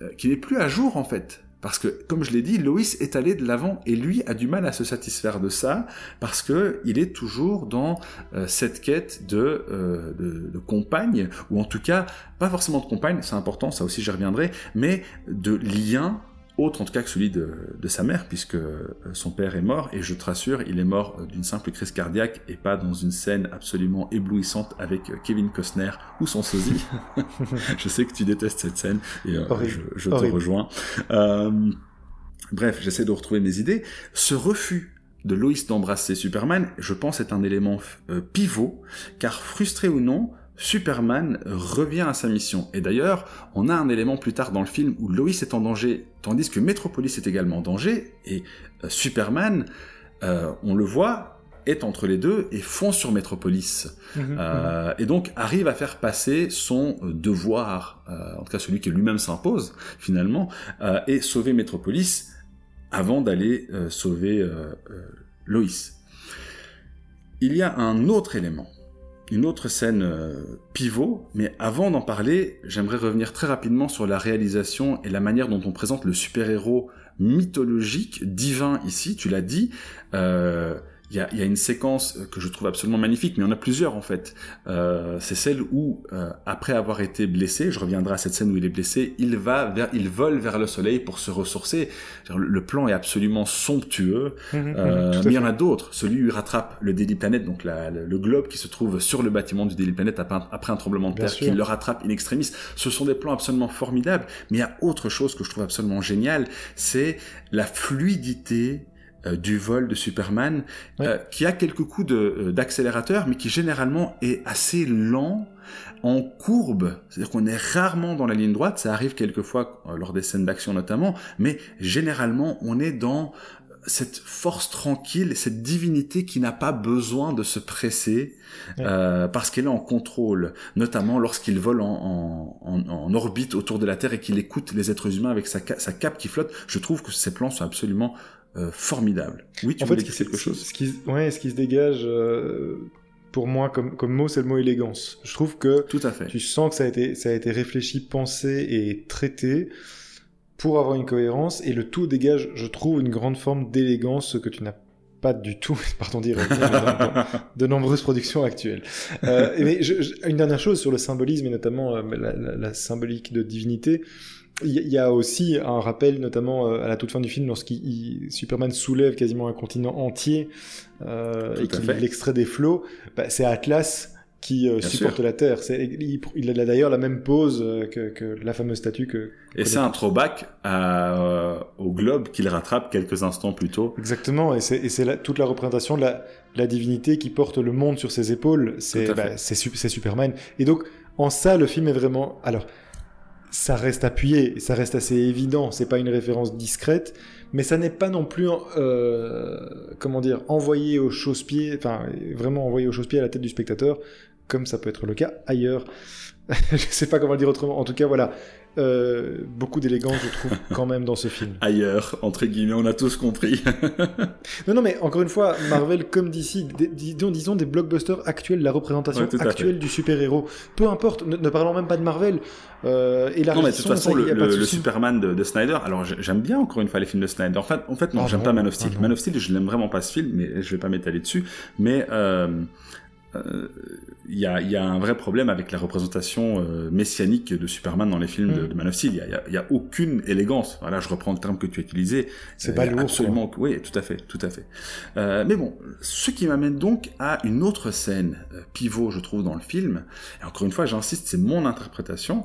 euh, qui n'est plus à jour en fait. Parce que, comme je l'ai dit, Loïs est allé de l'avant et lui a du mal à se satisfaire de ça parce que il est toujours dans euh, cette quête de, euh, de, de, compagne ou en tout cas pas forcément de compagne, c'est important, ça aussi j'y reviendrai, mais de lien autre en tout cas que celui de, de, sa mère, puisque euh, son père est mort, et je te rassure, il est mort euh, d'une simple crise cardiaque et pas dans une scène absolument éblouissante avec euh, Kevin Costner ou son sosie. (laughs) (laughs) je sais que tu détestes cette scène, et euh, je, je te rejoins. Euh, bref, j'essaie de retrouver mes idées. Ce refus de Lois d'embrasser Superman, je pense, est un élément pivot, car frustré ou non, Superman revient à sa mission. Et d'ailleurs, on a un élément plus tard dans le film où Lois est en danger, tandis que Metropolis est également en danger, et euh, Superman, euh, on le voit, est entre les deux et fonce sur Metropolis. Mmh, euh, mmh. Et donc arrive à faire passer son devoir, euh, en tout cas celui qui lui-même s'impose finalement, et sauver Metropolis avant d'aller sauver Lois. Il y a un autre élément une autre scène euh, pivot, mais avant d'en parler, j'aimerais revenir très rapidement sur la réalisation et la manière dont on présente le super-héros mythologique, divin ici, tu l'as dit. Euh, il y a, y a, une séquence que je trouve absolument magnifique, mais il y en a plusieurs en fait. Euh, c'est celle où, euh, après avoir été blessé, je reviendrai à cette scène où il est blessé, il va vers, il vole vers le soleil pour se ressourcer. Le, plan est absolument somptueux, (laughs) mmh, euh, mais il y en a d'autres. Celui où il rattrape le Daily Planet, donc la, le, le, globe qui se trouve sur le bâtiment du Daily Planet après un, après un tremblement de terre, qui le rattrape in extremis. Ce sont des plans absolument formidables, mais il y a autre chose que je trouve absolument génial, c'est la fluidité euh, du vol de Superman, ouais. euh, qui a quelques coups euh, d'accélérateur, mais qui généralement est assez lent, en courbe, c'est-à-dire qu'on est rarement dans la ligne droite, ça arrive quelquefois euh, lors des scènes d'action notamment, mais généralement on est dans cette force tranquille, cette divinité qui n'a pas besoin de se presser ouais. euh, parce qu'elle est en contrôle, notamment lorsqu'il vole en, en, en, orbite autour de la Terre et qu'il écoute les êtres humains avec sa, sa cape qui flotte. Je trouve que ces plans sont absolument euh, formidable. Oui, tu en voulais fait, dire quelque chose ce qui, ouais, ce qui se dégage euh, pour moi comme, comme mot, c'est le mot élégance. Je trouve que Tout à fait. tu sens que ça a, été, ça a été réfléchi, pensé et traité pour avoir une cohérence, et le tout dégage, je trouve, une grande forme d'élégance que tu n'as pas du tout, (laughs) pardon dire, de nombreuses productions actuelles. Euh, mais je, je, une dernière chose sur le symbolisme et notamment la, la, la, symbolique de divinité. Il y a aussi un rappel, notamment euh, à la toute fin du film, lorsqu'il Superman soulève quasiment un continent entier euh, et qu'il l'extrait des flots. Bah, c'est Atlas qui euh, supporte sûr. la Terre. Il, il, a d'ailleurs la même pose euh, que, que, la fameuse statue que. Et c'est un throwback à, au globe qu'il rattrape quelques instants plus tôt. Exactement, et c'est toute la représentation de la, la, divinité qui porte le monde sur ses épaules. C'est bah, Superman. Et donc, en ça, le film est vraiment. Alors ça reste appuyé, ça reste assez évident, c'est pas une référence discrète, mais ça n'est pas non plus, euh, comment dire, envoyé au chausse-pied, enfin vraiment envoyé au chausse-pied à la tête du spectateur, comme ça peut être le cas ailleurs. (laughs) je sais pas comment le dire autrement. En tout cas, voilà. Euh, beaucoup d'élégance, je trouve, (laughs) quand même, dans ce film. Ailleurs, entre guillemets, on a tous compris. (laughs) non, non, mais encore une fois, Marvel comme d'ici, disons, disons des blockbusters actuels, la représentation actuelle du super-héros. Peu importe, ne, parlons même pas de Marvel. Euh, et la non, mais de toute façon, le, Superman de, Snyder, alors j'aime bien encore une fois les films de Snyder. En fait, en fait non, ah j'aime pas Man of Steel. Ah Man of Steel, je l'aime vraiment pas ce film, mais je vais pas m'étaler dessus. Mais euh, il y, a, y, a, un vrai problème avec la représentation euh, messianique de Superman dans les films de, mm. Man of Steel. Il y a, y a, aucune élégance. Voilà, je reprends le terme que tu as utilisé. C'est pas lourd. Absolument. Oui, tout à fait, tout à fait. Euh, mais bon, ce qui m'amène donc à une autre scène euh, pivot, je trouve, dans le film. Et encore une fois, j'insiste, c'est mon interprétation.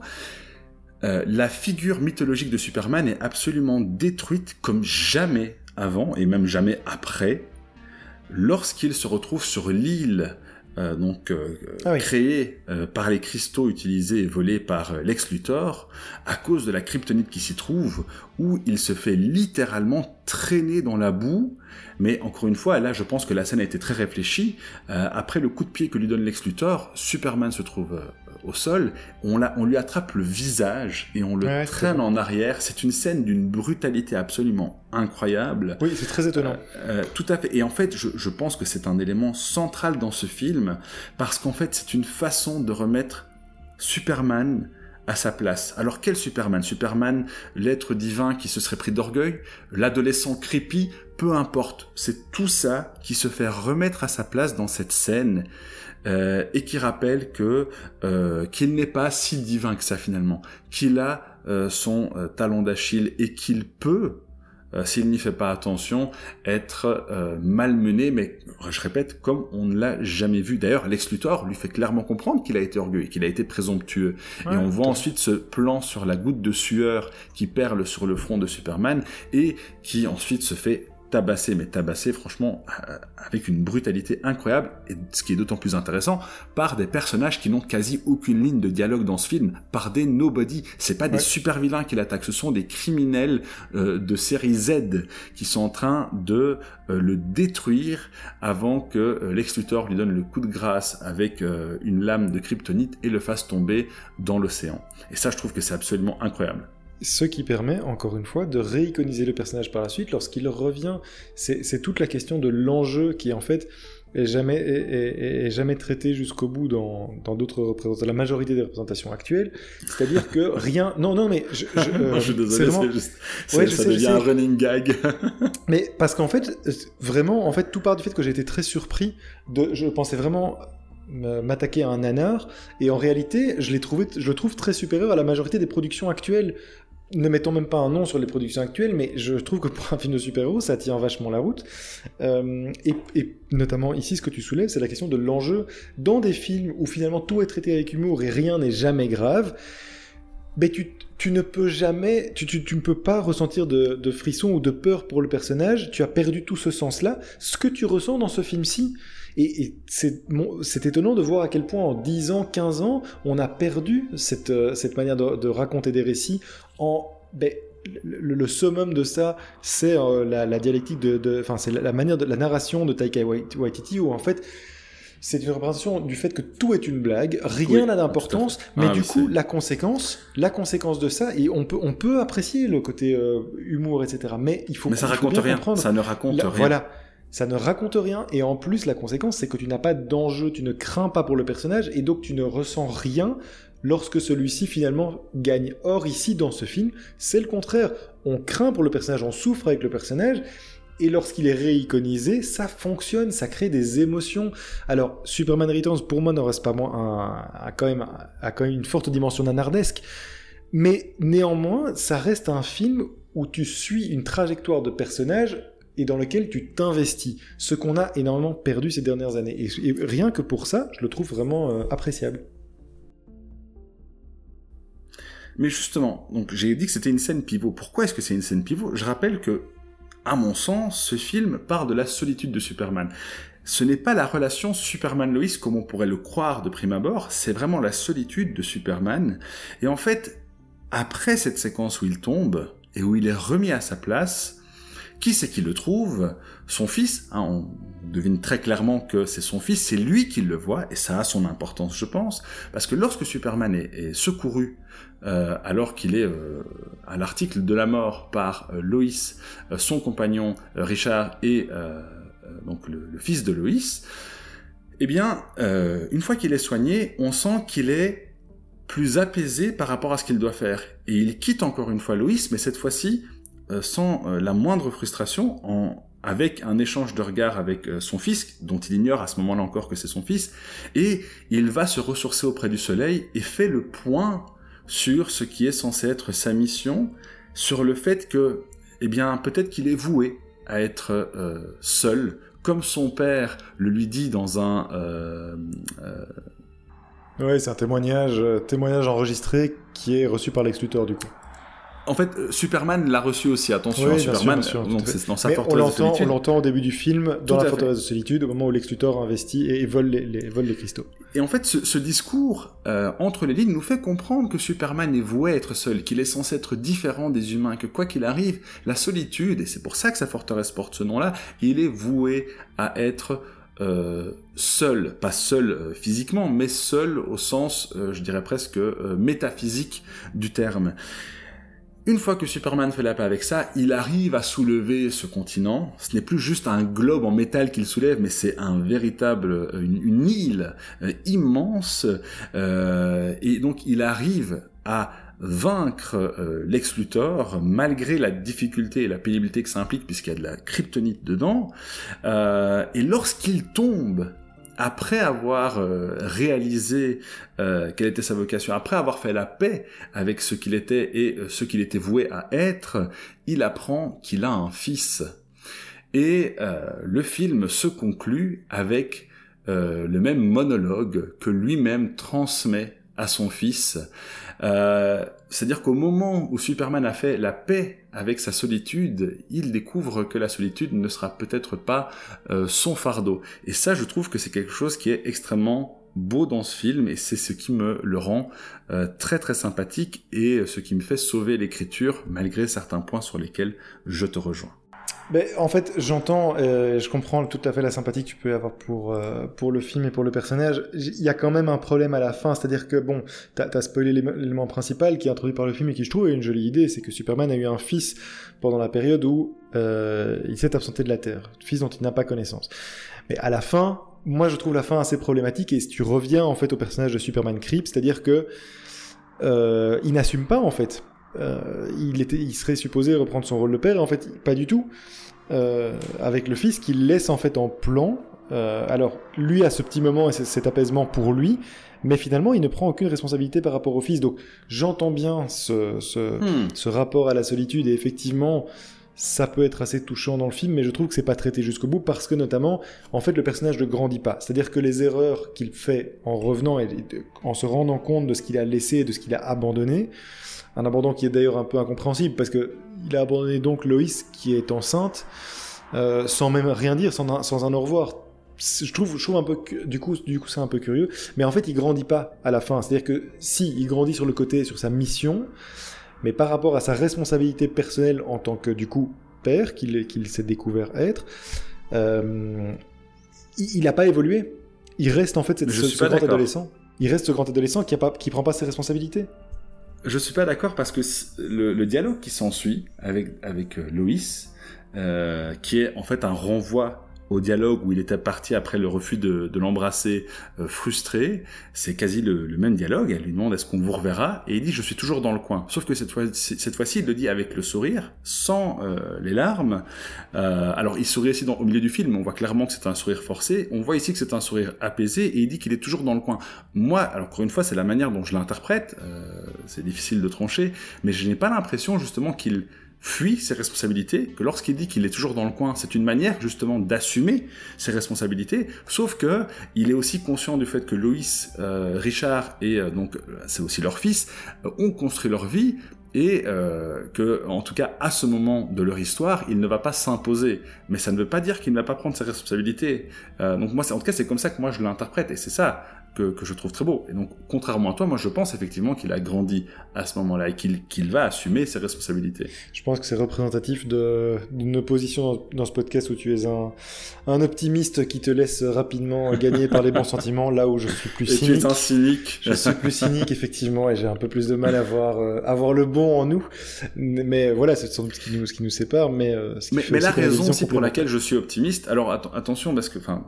Euh, la figure mythologique de Superman est absolument détruite comme jamais avant et même jamais après lorsqu'il se retrouve sur l'île euh, donc euh, ah créé euh, par les cristaux utilisés et volés par Lex Luthor, à cause de la kryptonite qui s'y trouve, où il se fait littéralement traîner dans la boue. Mais encore une fois, là, je pense que la scène a été très réfléchie. après le coup de pied que lui donne Lex Luthor, Superman se trouve au sol, on, on lui attrape le visage et on le traîne en arrière. C'est une scène d'une brutalité absolument incroyable. Oui, c'est très étonnant. Euh, euh, tout à fait. Et en fait, je, je pense que c'est un élément central dans ce film parce qu'en fait, c'est une façon de remettre Superman à sa place. Alors quel Superman? Superman, l'être divin qui se serait pris d'orgueil, l'adolescent creepy, peu importe. C'est tout ça qui se fait remettre à sa place dans cette scène. Euh, et qui rappelle que euh, qu'il n'est pas si divin que ça finalement, qu'il a euh, son talon d'Achille et qu'il peut s'il n'y fait pas attention, être malmené, mais je répète, comme on ne l'a jamais vu. D'ailleurs, Lex Luthor lui fait clairement comprendre qu'il a été orgueilleux, qu'il a été présomptueux. et on voit ensuite ce plan sur la goutte de sueur qui perle sur le front de Superman et qui ensuite se fait tabassé, mais tabassé franchement euh, avec une brutalité incroyable, et ce qui est d'autant plus intéressant, par des personnages qui n'ont quasi aucune ligne de dialogue dans ce film, par des nobody. C'est pas des super vilains qui l'attaquent, ce sont des criminels euh, de série Z qui sont en train de euh, le détruire avant que Lex Luthor lui donne le coup de grâce avec une lame de kryptonite et le fasse tomber dans l'océan. Et ça, je trouve que c'est absolument incroyable. Ce qui permet, encore une fois, de réiconiser le personnage par la suite lorsqu'il revient. C'est toute la question de l'enjeu qui, en fait, est jamais, est, jamais traité jusqu'au bout dans d'autres représentations, la majorité des représentations actuelles. C'est-à-dire que (laughs) rien. Non, non, mais. Je, je, euh, suis désolé, c'est juste. Ouais, ça devient un running gag. (laughs) mais parce qu'en fait, vraiment, en fait, tout part du fait que j'ai été très surpris de. Je pensais vraiment m'attaquer à un nanar et en réalité je trouvé je le trouve très supérieur à la majorité des productions actuelles ne mettons même pas un nom sur les productions actuelles, mais je trouve que pour un film de super-héros, ça tient vachement la route. Euh, et, notamment ici, ce que tu soulèves, c'est la question de l'enjeu. Dans des films où finalement tout est traité avec humour et rien n'est jamais grave, ben tu, ne peux jamais, tu, ne peux pas ressentir de, de frisson ou de peur pour le personnage. Tu as perdu tout ce sens-là. Ce que tu ressens dans ce film-ci, et, c'est étonnant de voir à quel point en 10 ans, 15 ans, on a perdu cette, euh, cette manière de, raconter des récits en... Ben, le, summum de ça, c'est euh, la, dialectique de, enfin c'est la, manière de la narration de Taika Waititi où en fait c'est une représentation du fait que tout est une blague, rien n'a d'importance, mais ah, du coup la conséquence, la conséquence de ça, et on peut on peut apprécier le côté euh, humour etc. Mais il faut mais ça raconte rien, ça ne raconte rien. Voilà, ça ne raconte rien, et en plus, la conséquence, c'est que tu n'as pas d'enjeu, tu ne crains pas pour le personnage, et donc tu ne ressens rien lorsque celui-ci finalement gagne. Or, ici, dans ce film, c'est le contraire. On craint pour le personnage, on souffre avec le personnage, et lorsqu'il est réiconisé, ça fonctionne, ça crée des émotions. Alors, Superman Returns, pour moi, ne reste pas moins un, quand même, a quand même une forte dimension nanardesque, mais néanmoins, ça reste un film où tu suis une trajectoire de personnage et dans lequel tu t'investis. Ce qu'on a énormément perdu ces dernières années. Et, rien que pour ça, je le trouve vraiment euh, appréciable. Mais justement, donc j'ai dit que c'était une scène pivot. Pourquoi est-ce que c'est une scène pivot? Je rappelle que, à mon sens, ce film part de la solitude de Superman. Ce n'est pas la relation Superman-Lois comme on pourrait le croire de prime abord, c'est vraiment la solitude de Superman. Et en fait, après cette séquence où il tombe et où il est remis à sa place, qui c'est qui le trouve? Son fils. Hein, on devine très clairement que c'est son fils, c'est lui qui le voit, et ça a son importance, je pense, parce que lorsque Superman est, secouru, euh, alors qu'il est euh, à l'article de la mort par euh, Loïs, son compagnon Richard et donc le, fils de Loïs, eh bien, une fois qu'il est soigné, on sent qu'il est plus apaisé par rapport à ce qu'il doit faire. Et il quitte encore une fois Loïs, mais cette fois-ci, euh, sans euh, la moindre frustration, avec un échange de regards avec euh, son fils, dont il ignore à ce moment-là encore que c'est son fils, et il va se ressourcer auprès du soleil et fait le point sur ce qui est censé être sa mission, sur le fait que, eh bien, peut-être qu'il est voué à être seul, comme son père le lui dit dans un... Oui, c'est un témoignage, témoignage enregistré qui est reçu par l'excluteur du coup en fait, euh, Superman l'a reçu aussi. Attention, Superman, donc c'est dans sa forteresse on de solitude. On l'entend au début du film, dans la forteresse de solitude, au moment où Lex Luthor investit et, vole, les, vole les cristaux. Et en fait, ce, discours euh, entre les lignes nous fait comprendre que Superman est voué à être seul, qu'il est censé être différent des humains, que quoi qu'il arrive, la solitude, et c'est pour ça que sa forteresse porte ce nom-là, il est voué à être euh, seul, pas seul physiquement, mais seul au sens, je dirais presque métaphysique du terme. Une fois que Superman fait la paix avec ça, il arrive à soulever ce continent. Ce n'est plus juste un globe en métal qu'il soulève, mais c'est un véritable, une, île euh, immense. Euh, et donc il arrive à vaincre euh, malgré la difficulté et la pénibilité que ça implique puisqu'il y a de la kryptonite dedans. et lorsqu'il tombe après avoir euh, réalisé euh, quelle était sa vocation, après avoir fait la paix avec ce qu'il était et euh, ce qu'il était voué à être, il apprend qu'il a un fils. Et le film se conclut avec le même monologue que lui-même transmet à son fils. C'est-à-dire qu'au moment où Superman a fait la paix avec sa solitude, il découvre que la solitude ne sera peut-être pas euh, son fardeau. Et ça, je trouve que c'est quelque chose qui est extrêmement beau dans ce film et c'est ce qui me le rend euh, très très sympathique et ce qui me fait sauver l'écriture malgré certains points sur lesquels je te rejoins en fait, j'entends, euh, je comprends tout à fait la sympathie que tu peux avoir pour, euh, pour le film et pour le personnage. Il y a quand même un problème à la fin, c'est-à-dire que, bon, t'as as spoilé l'élément principal qui est introduit par le film et qui, je trouve, est une jolie idée, c'est que Superman a eu un fils pendant la période où euh, il s'est absenté de la Terre, fils dont il n'a pas connaissance. Mais à la fin, moi, je trouve la fin assez problématique, et si tu reviens, en fait, au personnage de Superman Creep, c'est-à-dire que euh, il n'assume pas, en fait, il, était, il serait supposé reprendre son rôle de père, et en fait, pas du tout. Euh, avec le fils qu'il laisse en fait en plan. Euh, alors, lui a ce petit moment et cet apaisement pour lui, mais finalement, il ne prend aucune responsabilité par rapport au fils. Donc, j'entends bien ce, ce, hmm. ce, rapport à la solitude, et effectivement, ça peut être assez touchant dans le film, mais je trouve que c'est pas traité jusqu'au bout parce que notamment, en fait, le personnage ne grandit pas. C'est-à-dire que les erreurs qu'il fait en revenant et en se rendant compte de ce qu'il a laissé, de ce qu'il a abandonné, un abandon qui est d'ailleurs un peu incompréhensible parce que il a abandonné donc Loïs qui est enceinte euh, sans même rien dire, sans un, sans un au revoir. Je trouve, je trouve un peu, du coup, du coup, c'est un peu curieux. Mais en fait, il grandit pas à la fin. C'est-à-dire que si il grandit sur le côté, sur sa mission, mais par rapport à sa responsabilité personnelle en tant que du coup père qu'il s'est découvert être, euh, il n'a pas évolué. Il reste en fait ce, grand adolescent. Il reste ce grand adolescent qui qui prend pas ses responsabilités. Je suis pas d'accord parce que le, dialogue qui s'ensuit avec, avec euh, Loïs, euh, qui est en fait un renvoi au dialogue où il était parti après le refus de, de l'embrasser euh, frustré, c'est quasi le, le, même dialogue. Elle lui demande est-ce qu'on vous reverra? Et il dit je suis toujours dans le coin. Sauf que cette fois, cette fois-ci, il le dit avec le sourire, sans euh, les larmes. Euh, alors il sourit aussi dans, au milieu du film, on voit clairement que c'est un sourire forcé. On voit ici que c'est un sourire apaisé et il dit qu'il est toujours dans le coin. Moi, alors encore une fois, c'est la manière dont je l'interprète. Euh, c'est difficile de trancher, mais je n'ai pas l'impression justement qu'il fuit ses responsabilités, que lorsqu'il dit qu'il est toujours dans le coin, c'est une manière justement d'assumer ses responsabilités, sauf que il est aussi conscient du fait que Loïs, euh, Richard et euh, donc euh, c'est aussi leur fils ont construit leur vie et euh, que, en tout cas, à ce moment de leur histoire, il ne va pas s'imposer. Mais ça ne veut pas dire qu'il ne va pas prendre ses responsabilités. Euh, donc moi, en tout cas, c'est comme ça que moi je l'interprète, et c'est ça que, je trouve très beau. Et donc, contrairement à toi, moi, je pense effectivement qu'il a grandi à ce moment-là et qu'il va assumer ses responsabilités. Je pense que c'est représentatif d'une opposition dans, ce podcast où tu es un, un optimiste qui te laisse rapidement (laughs) gagner par les bons sentiments, là où je suis plus cynique. Et tu es un cynique. Je suis plus cynique, effectivement, et j'ai un peu plus de mal à voir, euh, à voir le bon en nous. Mais voilà, c'est sans doute ce qui nous, ce qui nous sépare. Mais, euh, mais, la raison aussi pour laquelle je suis optimiste, alors attention, parce que, enfin,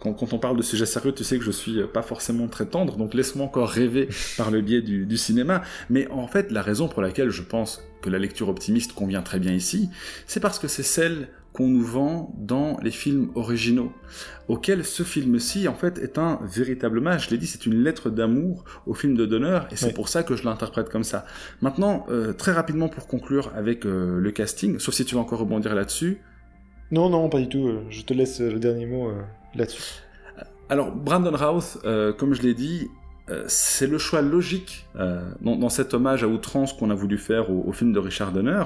quand, on parle de sujets sérieux, tu sais que je suis pas forcément très tendre, donc laisse-moi encore rêver (laughs) par le biais du, cinéma. Mais en fait, la raison pour laquelle je pense que la lecture optimiste convient très bien ici, c'est parce que c'est celle qu'on nous vend dans les films originaux, auxquels ce film-ci, en fait, est un véritable hommage. Je l'ai dit, c'est une lettre d'amour au film de Donner, et c'est pour ça que je l'interprète comme ça. Maintenant, euh, très rapidement pour conclure avec euh, le casting, sauf si tu veux encore rebondir là-dessus. Non, non, pas du tout. Je te laisse le dernier mot là-dessus Alors, Brandon Routh, euh, comme je l'ai dit, euh, c'est le choix logique euh, dans, cet hommage à outrance qu'on a voulu faire au, film de Richard Donner.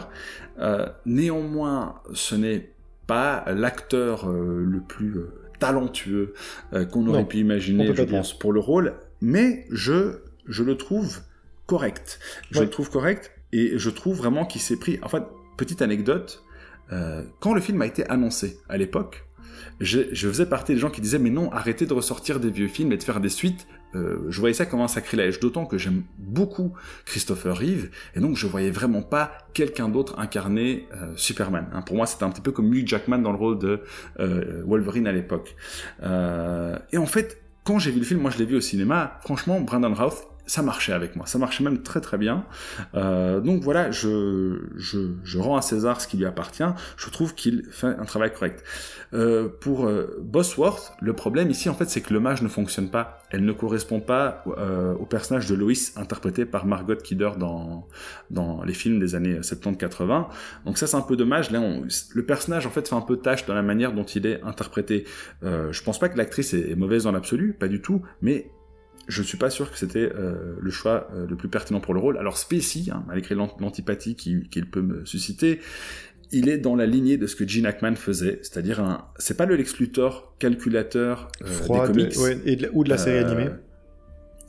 néanmoins, ce n'est pas l'acteur le plus talentueux qu'on aurait pu imaginer, je pense, pour le rôle, mais je, je le trouve correct. Je le trouve correct et je trouve vraiment qu'il s'est pris. En fait, petite anecdote, quand le film a été annoncé à l'époque, je, faisais partie des gens qui disaient mais non, arrêtez de ressortir des vieux films et de faire des suites. Euh, je voyais ça comme un sacrilège, d'autant que j'aime beaucoup Christopher Reeve, et donc je voyais vraiment pas quelqu'un d'autre incarner euh, Superman. Hein. Pour moi, c'était un petit peu comme Hugh Jackman dans le rôle de euh, Wolverine à l'époque. et en fait, quand j'ai vu le film, moi je l'ai vu au cinéma, franchement, Brandon Routh ça marchait avec moi, ça marchait même très très bien. Euh, donc voilà, je, je, je, rends à César ce qui lui appartient, je trouve qu'il fait un travail correct. Euh, pour euh, Bosworth, le problème ici en fait c'est que l'hommage ne fonctionne pas, elle ne correspond pas euh, au personnage de Lois interprété par Margot Kidder dans, dans les films des années 70-80. Donc ça c'est un peu dommage, là on, le personnage en fait fait un peu tâche dans la manière dont il est interprété. Euh, je pense pas que l'actrice est, est mauvaise dans l'absolu, pas du tout, mais je suis pas sûr que c'était euh, le choix euh, le plus pertinent pour le rôle. Alors Spacey, hein, malgré l'antipathie qu'il peut me susciter, il est dans la lignée de ce que Gene Hackman faisait, c'est-à-dire un, c'est pas le Lex Luthor calculateur euh, des comics, ou de la série animée.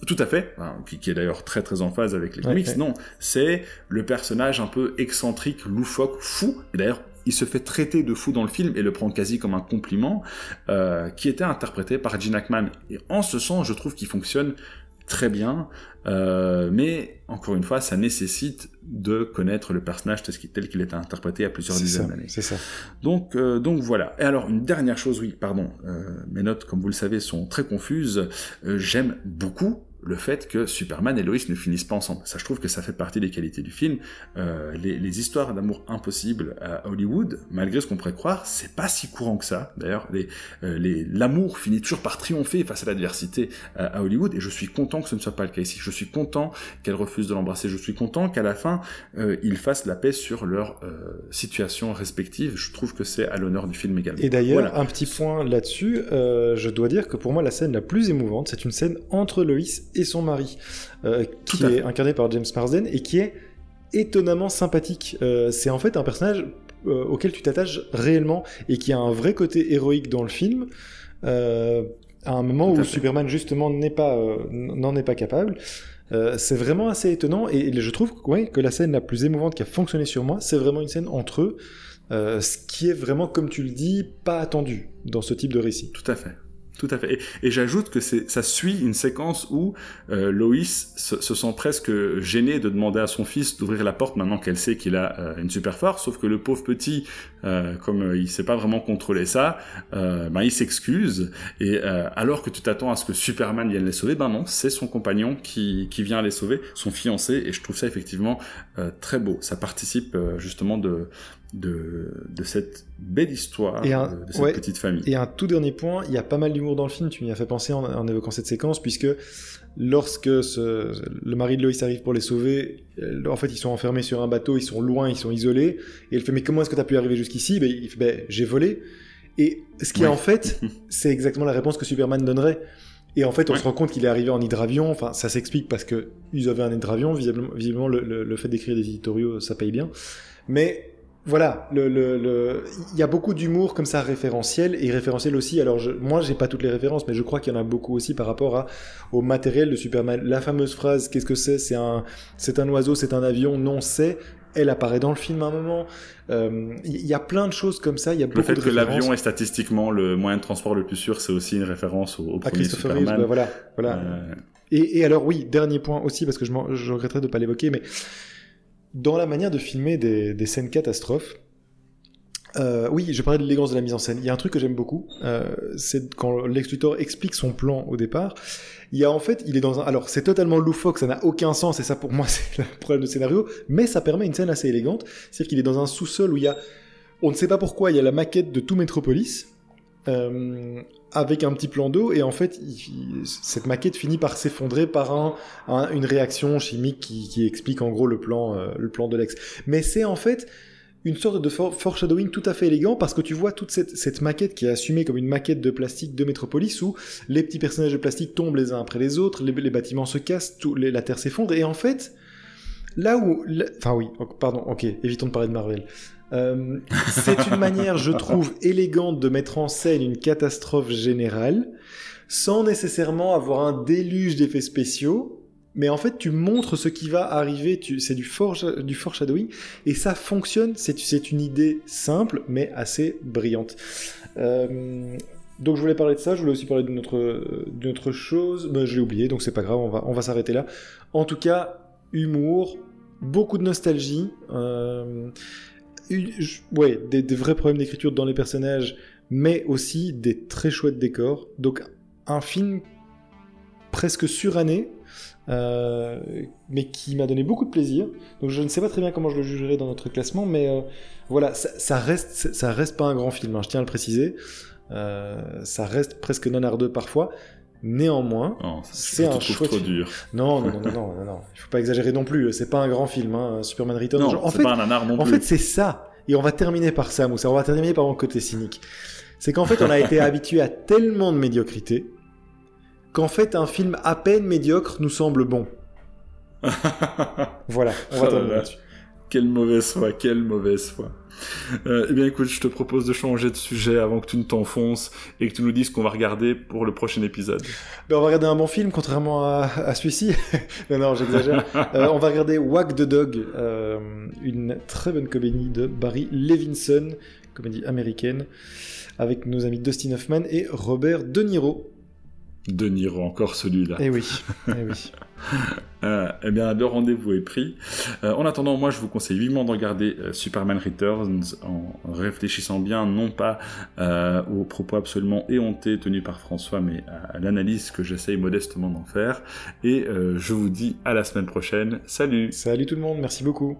Tout à fait, hein, qui, est d'ailleurs très très en phase avec les comics. Non, c'est le personnage un peu excentrique, loufoque, fou. Et d'ailleurs, il se fait traiter de fou dans le film et le prend quasi comme un compliment, euh, qui était interprété par Gene Hackman. Et en ce sens, je trouve qu'il fonctionne très bien, euh, mais encore une fois, ça nécessite de connaître le personnage tel qu'il est interprété à plusieurs dizaines d'années. C'est ça. Donc, euh, donc voilà. Et alors, une dernière chose, oui, pardon, mes notes, comme vous le savez, sont très confuses. J'aime beaucoup le fait que Superman et Lois ne finissent pas ensemble. Ça, je trouve que ça fait partie des qualités du film. Euh, les, histoires d'amour impossibles à Hollywood, malgré ce qu'on pourrait croire, c'est pas si courant que ça. D'ailleurs, euh, l'amour finit toujours par triompher face à l'adversité euh, à Hollywood, et je suis content que ce ne soit pas le cas ici. Je suis content qu'elle refuse de l'embrasser. Je suis content qu'à la fin, ils fassent la paix sur leur situation respective. Je trouve que c'est à l'honneur du film également. Et d'ailleurs, un petit point là-dessus, je dois dire que pour moi, la scène la plus émouvante, c'est une scène entre Lois et son mari, euh, qui est incarné par James Marsden et qui est étonnamment sympathique. Euh, c'est en fait un personnage euh, auquel tu t'attaches réellement et qui a un vrai côté héroïque dans le film. à un moment où Superman justement n'est pas n'en est pas capable. c'est vraiment assez étonnant et, je trouve que la scène la plus émouvante qui a fonctionné sur moi, c'est vraiment une scène entre eux, ce qui est vraiment, comme tu le dis, pas attendu dans ce type de récit. Tout à fait. Tout à fait. Et, j'ajoute que ça suit une séquence où euh, Loïs se, sent presque gêné de demander à son fils d'ouvrir la porte maintenant qu'elle sait qu'il a euh, une super force, sauf que le pauvre petit, comme euh, il sait pas vraiment contrôler ça, ben il s'excuse. Et alors que tu t'attends à ce que Superman vienne les sauver, ben non, c'est son compagnon qui, qui vient les sauver, son fiancé. Et je trouve ça effectivement très beau. Ça participe justement de de, de cette belle histoire de, cette petite famille. Et un tout dernier point, il y a pas mal d'humour dans le film, tu m'y as fait penser en, évoquant cette séquence, puisque lorsque le mari de Loïs arrive pour les sauver, euh, en fait ils sont enfermés sur un bateau, ils sont loin, ils sont isolés, et elle fait mais comment est-ce que tu as pu arriver jusqu'ici? Ben, Il fait ben, j'ai volé. Et ce qui est en fait, (laughs) c'est exactement la réponse que Superman donnerait. Et en fait, on se rend compte qu'il est arrivé en hydravion. Enfin, ça s'explique parce qu'ils avaient un hydravion. Visiblement, visiblement le, le fait d'écrire des éditoriaux, ça paye bien. Mais voilà, le, le, le- il y a beaucoup d'humour comme ça référentiel et référentiel aussi. Alors je, moi, j'ai pas toutes les références, mais je crois qu'il y en a beaucoup aussi par rapport à, au matériel de Superman. La fameuse phrase "Qu'est-ce que c'est? C'est un, c'est un oiseau, c'est un avion." Non, c'est. Elle apparaît dans le film à un moment. Euh, Il y a plein de choses comme ça. Il y a Le beaucoup fait de que références. l'avion est statistiquement le moyen de transport le plus sûr, c'est aussi une référence au, au à premier Reeves, Superman. bah voilà, voilà. Euh, Et, et alors oui, dernier point aussi, parce que je, je regretterais de ne pas l'évoquer, mais dans la manière de filmer des, scènes catastrophes, euh, oui, je parlais de l'élégance de la mise en scène. Il y a un truc que j'aime beaucoup, euh, c'est quand Lex Luthor explique son plan au départ. Il y a en fait, il est dans un. Alors c'est totalement loufoque, ça n'a aucun sens, et ça pour moi (laughs) c'est le problème de scénario, mais ça permet une scène assez élégante. C'est-à-dire qu'il est dans un sous-sol où il y a, on ne sait pas pourquoi, il y a la maquette de tout Metropolis. euh, avec un petit plan d'eau et en fait cette maquette finit par s'effondrer par un, un- une réaction chimique qui, explique en gros le plan euh, de Lex mais c'est en fait une sorte de for- foreshadowing tout à fait élégant parce que tu vois toute cette, maquette qui est assumée comme une maquette de plastique de Metropolis où les petits personnages de plastique tombent les uns après les autres, les, bâtiments se cassent, la terre s'effondre et en fait là où enfin oui pardon ok évitons de parler de Marvel euh, c'est une manière, je trouve, (laughs) élégante de mettre en scène une catastrophe générale, sans nécessairement avoir un déluge d'effets spéciaux. Mais en fait, tu montres ce qui va arriver, tu, c'est du, foreshadowing, et ça fonctionne, c'est, une idée simple, mais assez brillante. Euh, donc je voulais parler de ça, je voulais aussi parler d'une autre, chose, mais je l'ai oublié, donc c'est pas grave, on va, on va s'arrêter là. En tout cas, humour, beaucoup de nostalgie, euh, ouais, des, vrais problèmes d'écriture dans les personnages, mais aussi des très chouettes décors. Donc un film presque suranné, euh, mais qui m'a donné beaucoup de plaisir. Donc je ne sais pas très bien comment je le jugerai dans notre classement, mais euh, voilà, ça, ça reste, ça reste pas un grand film. hein, je tiens à le préciser. Euh, ça reste presque nanardeux parfois. Néanmoins, non, C'est un chouette trop dur. non, non, non, non, non, non, il faut pas exagérer non plus. C'est pas un grand film, hein, Superman Returns. Non, en fait, pas un nanar non en plus. fait, c'est ça. Et on va terminer par ça, Moussa. On va terminer par mon côté cynique. C'est qu'en fait, on a été (laughs) habitué à tellement de médiocrité qu'en fait, un film à peine médiocre nous semble bon. (laughs) Voilà, on va Oh terminer là. là-dessus. Quelle mauvaise foi, quelle mauvaise foi. Euh, eh bien écoute, je te propose de changer de sujet avant que tu ne t'enfonces et que tu nous dises qu'on va regarder pour le prochain épisode. Ben, on va regarder un bon film, contrairement à, à celui-ci. (laughs) non, non, j'exagère. (laughs) Euh, on va regarder Wag the Dog, euh, une très bonne comédie de Barry Levinson, comédie américaine, avec nos amis Dustin Hoffman et Robert De Niro. De Niro, encore celui-là. Eh oui, eh oui. (laughs) Euh, eh bien, le rendez-vous est pris. Euh, en attendant, moi, je vous conseille vivement de regarder euh, Superman Returns en réfléchissant bien, non pas aux propos absolument éhontés tenus par François, mais à, l'analyse que j'essaye modestement d'en faire. Et je vous dis à la semaine prochaine. Salut Salut tout le monde, merci beaucoup.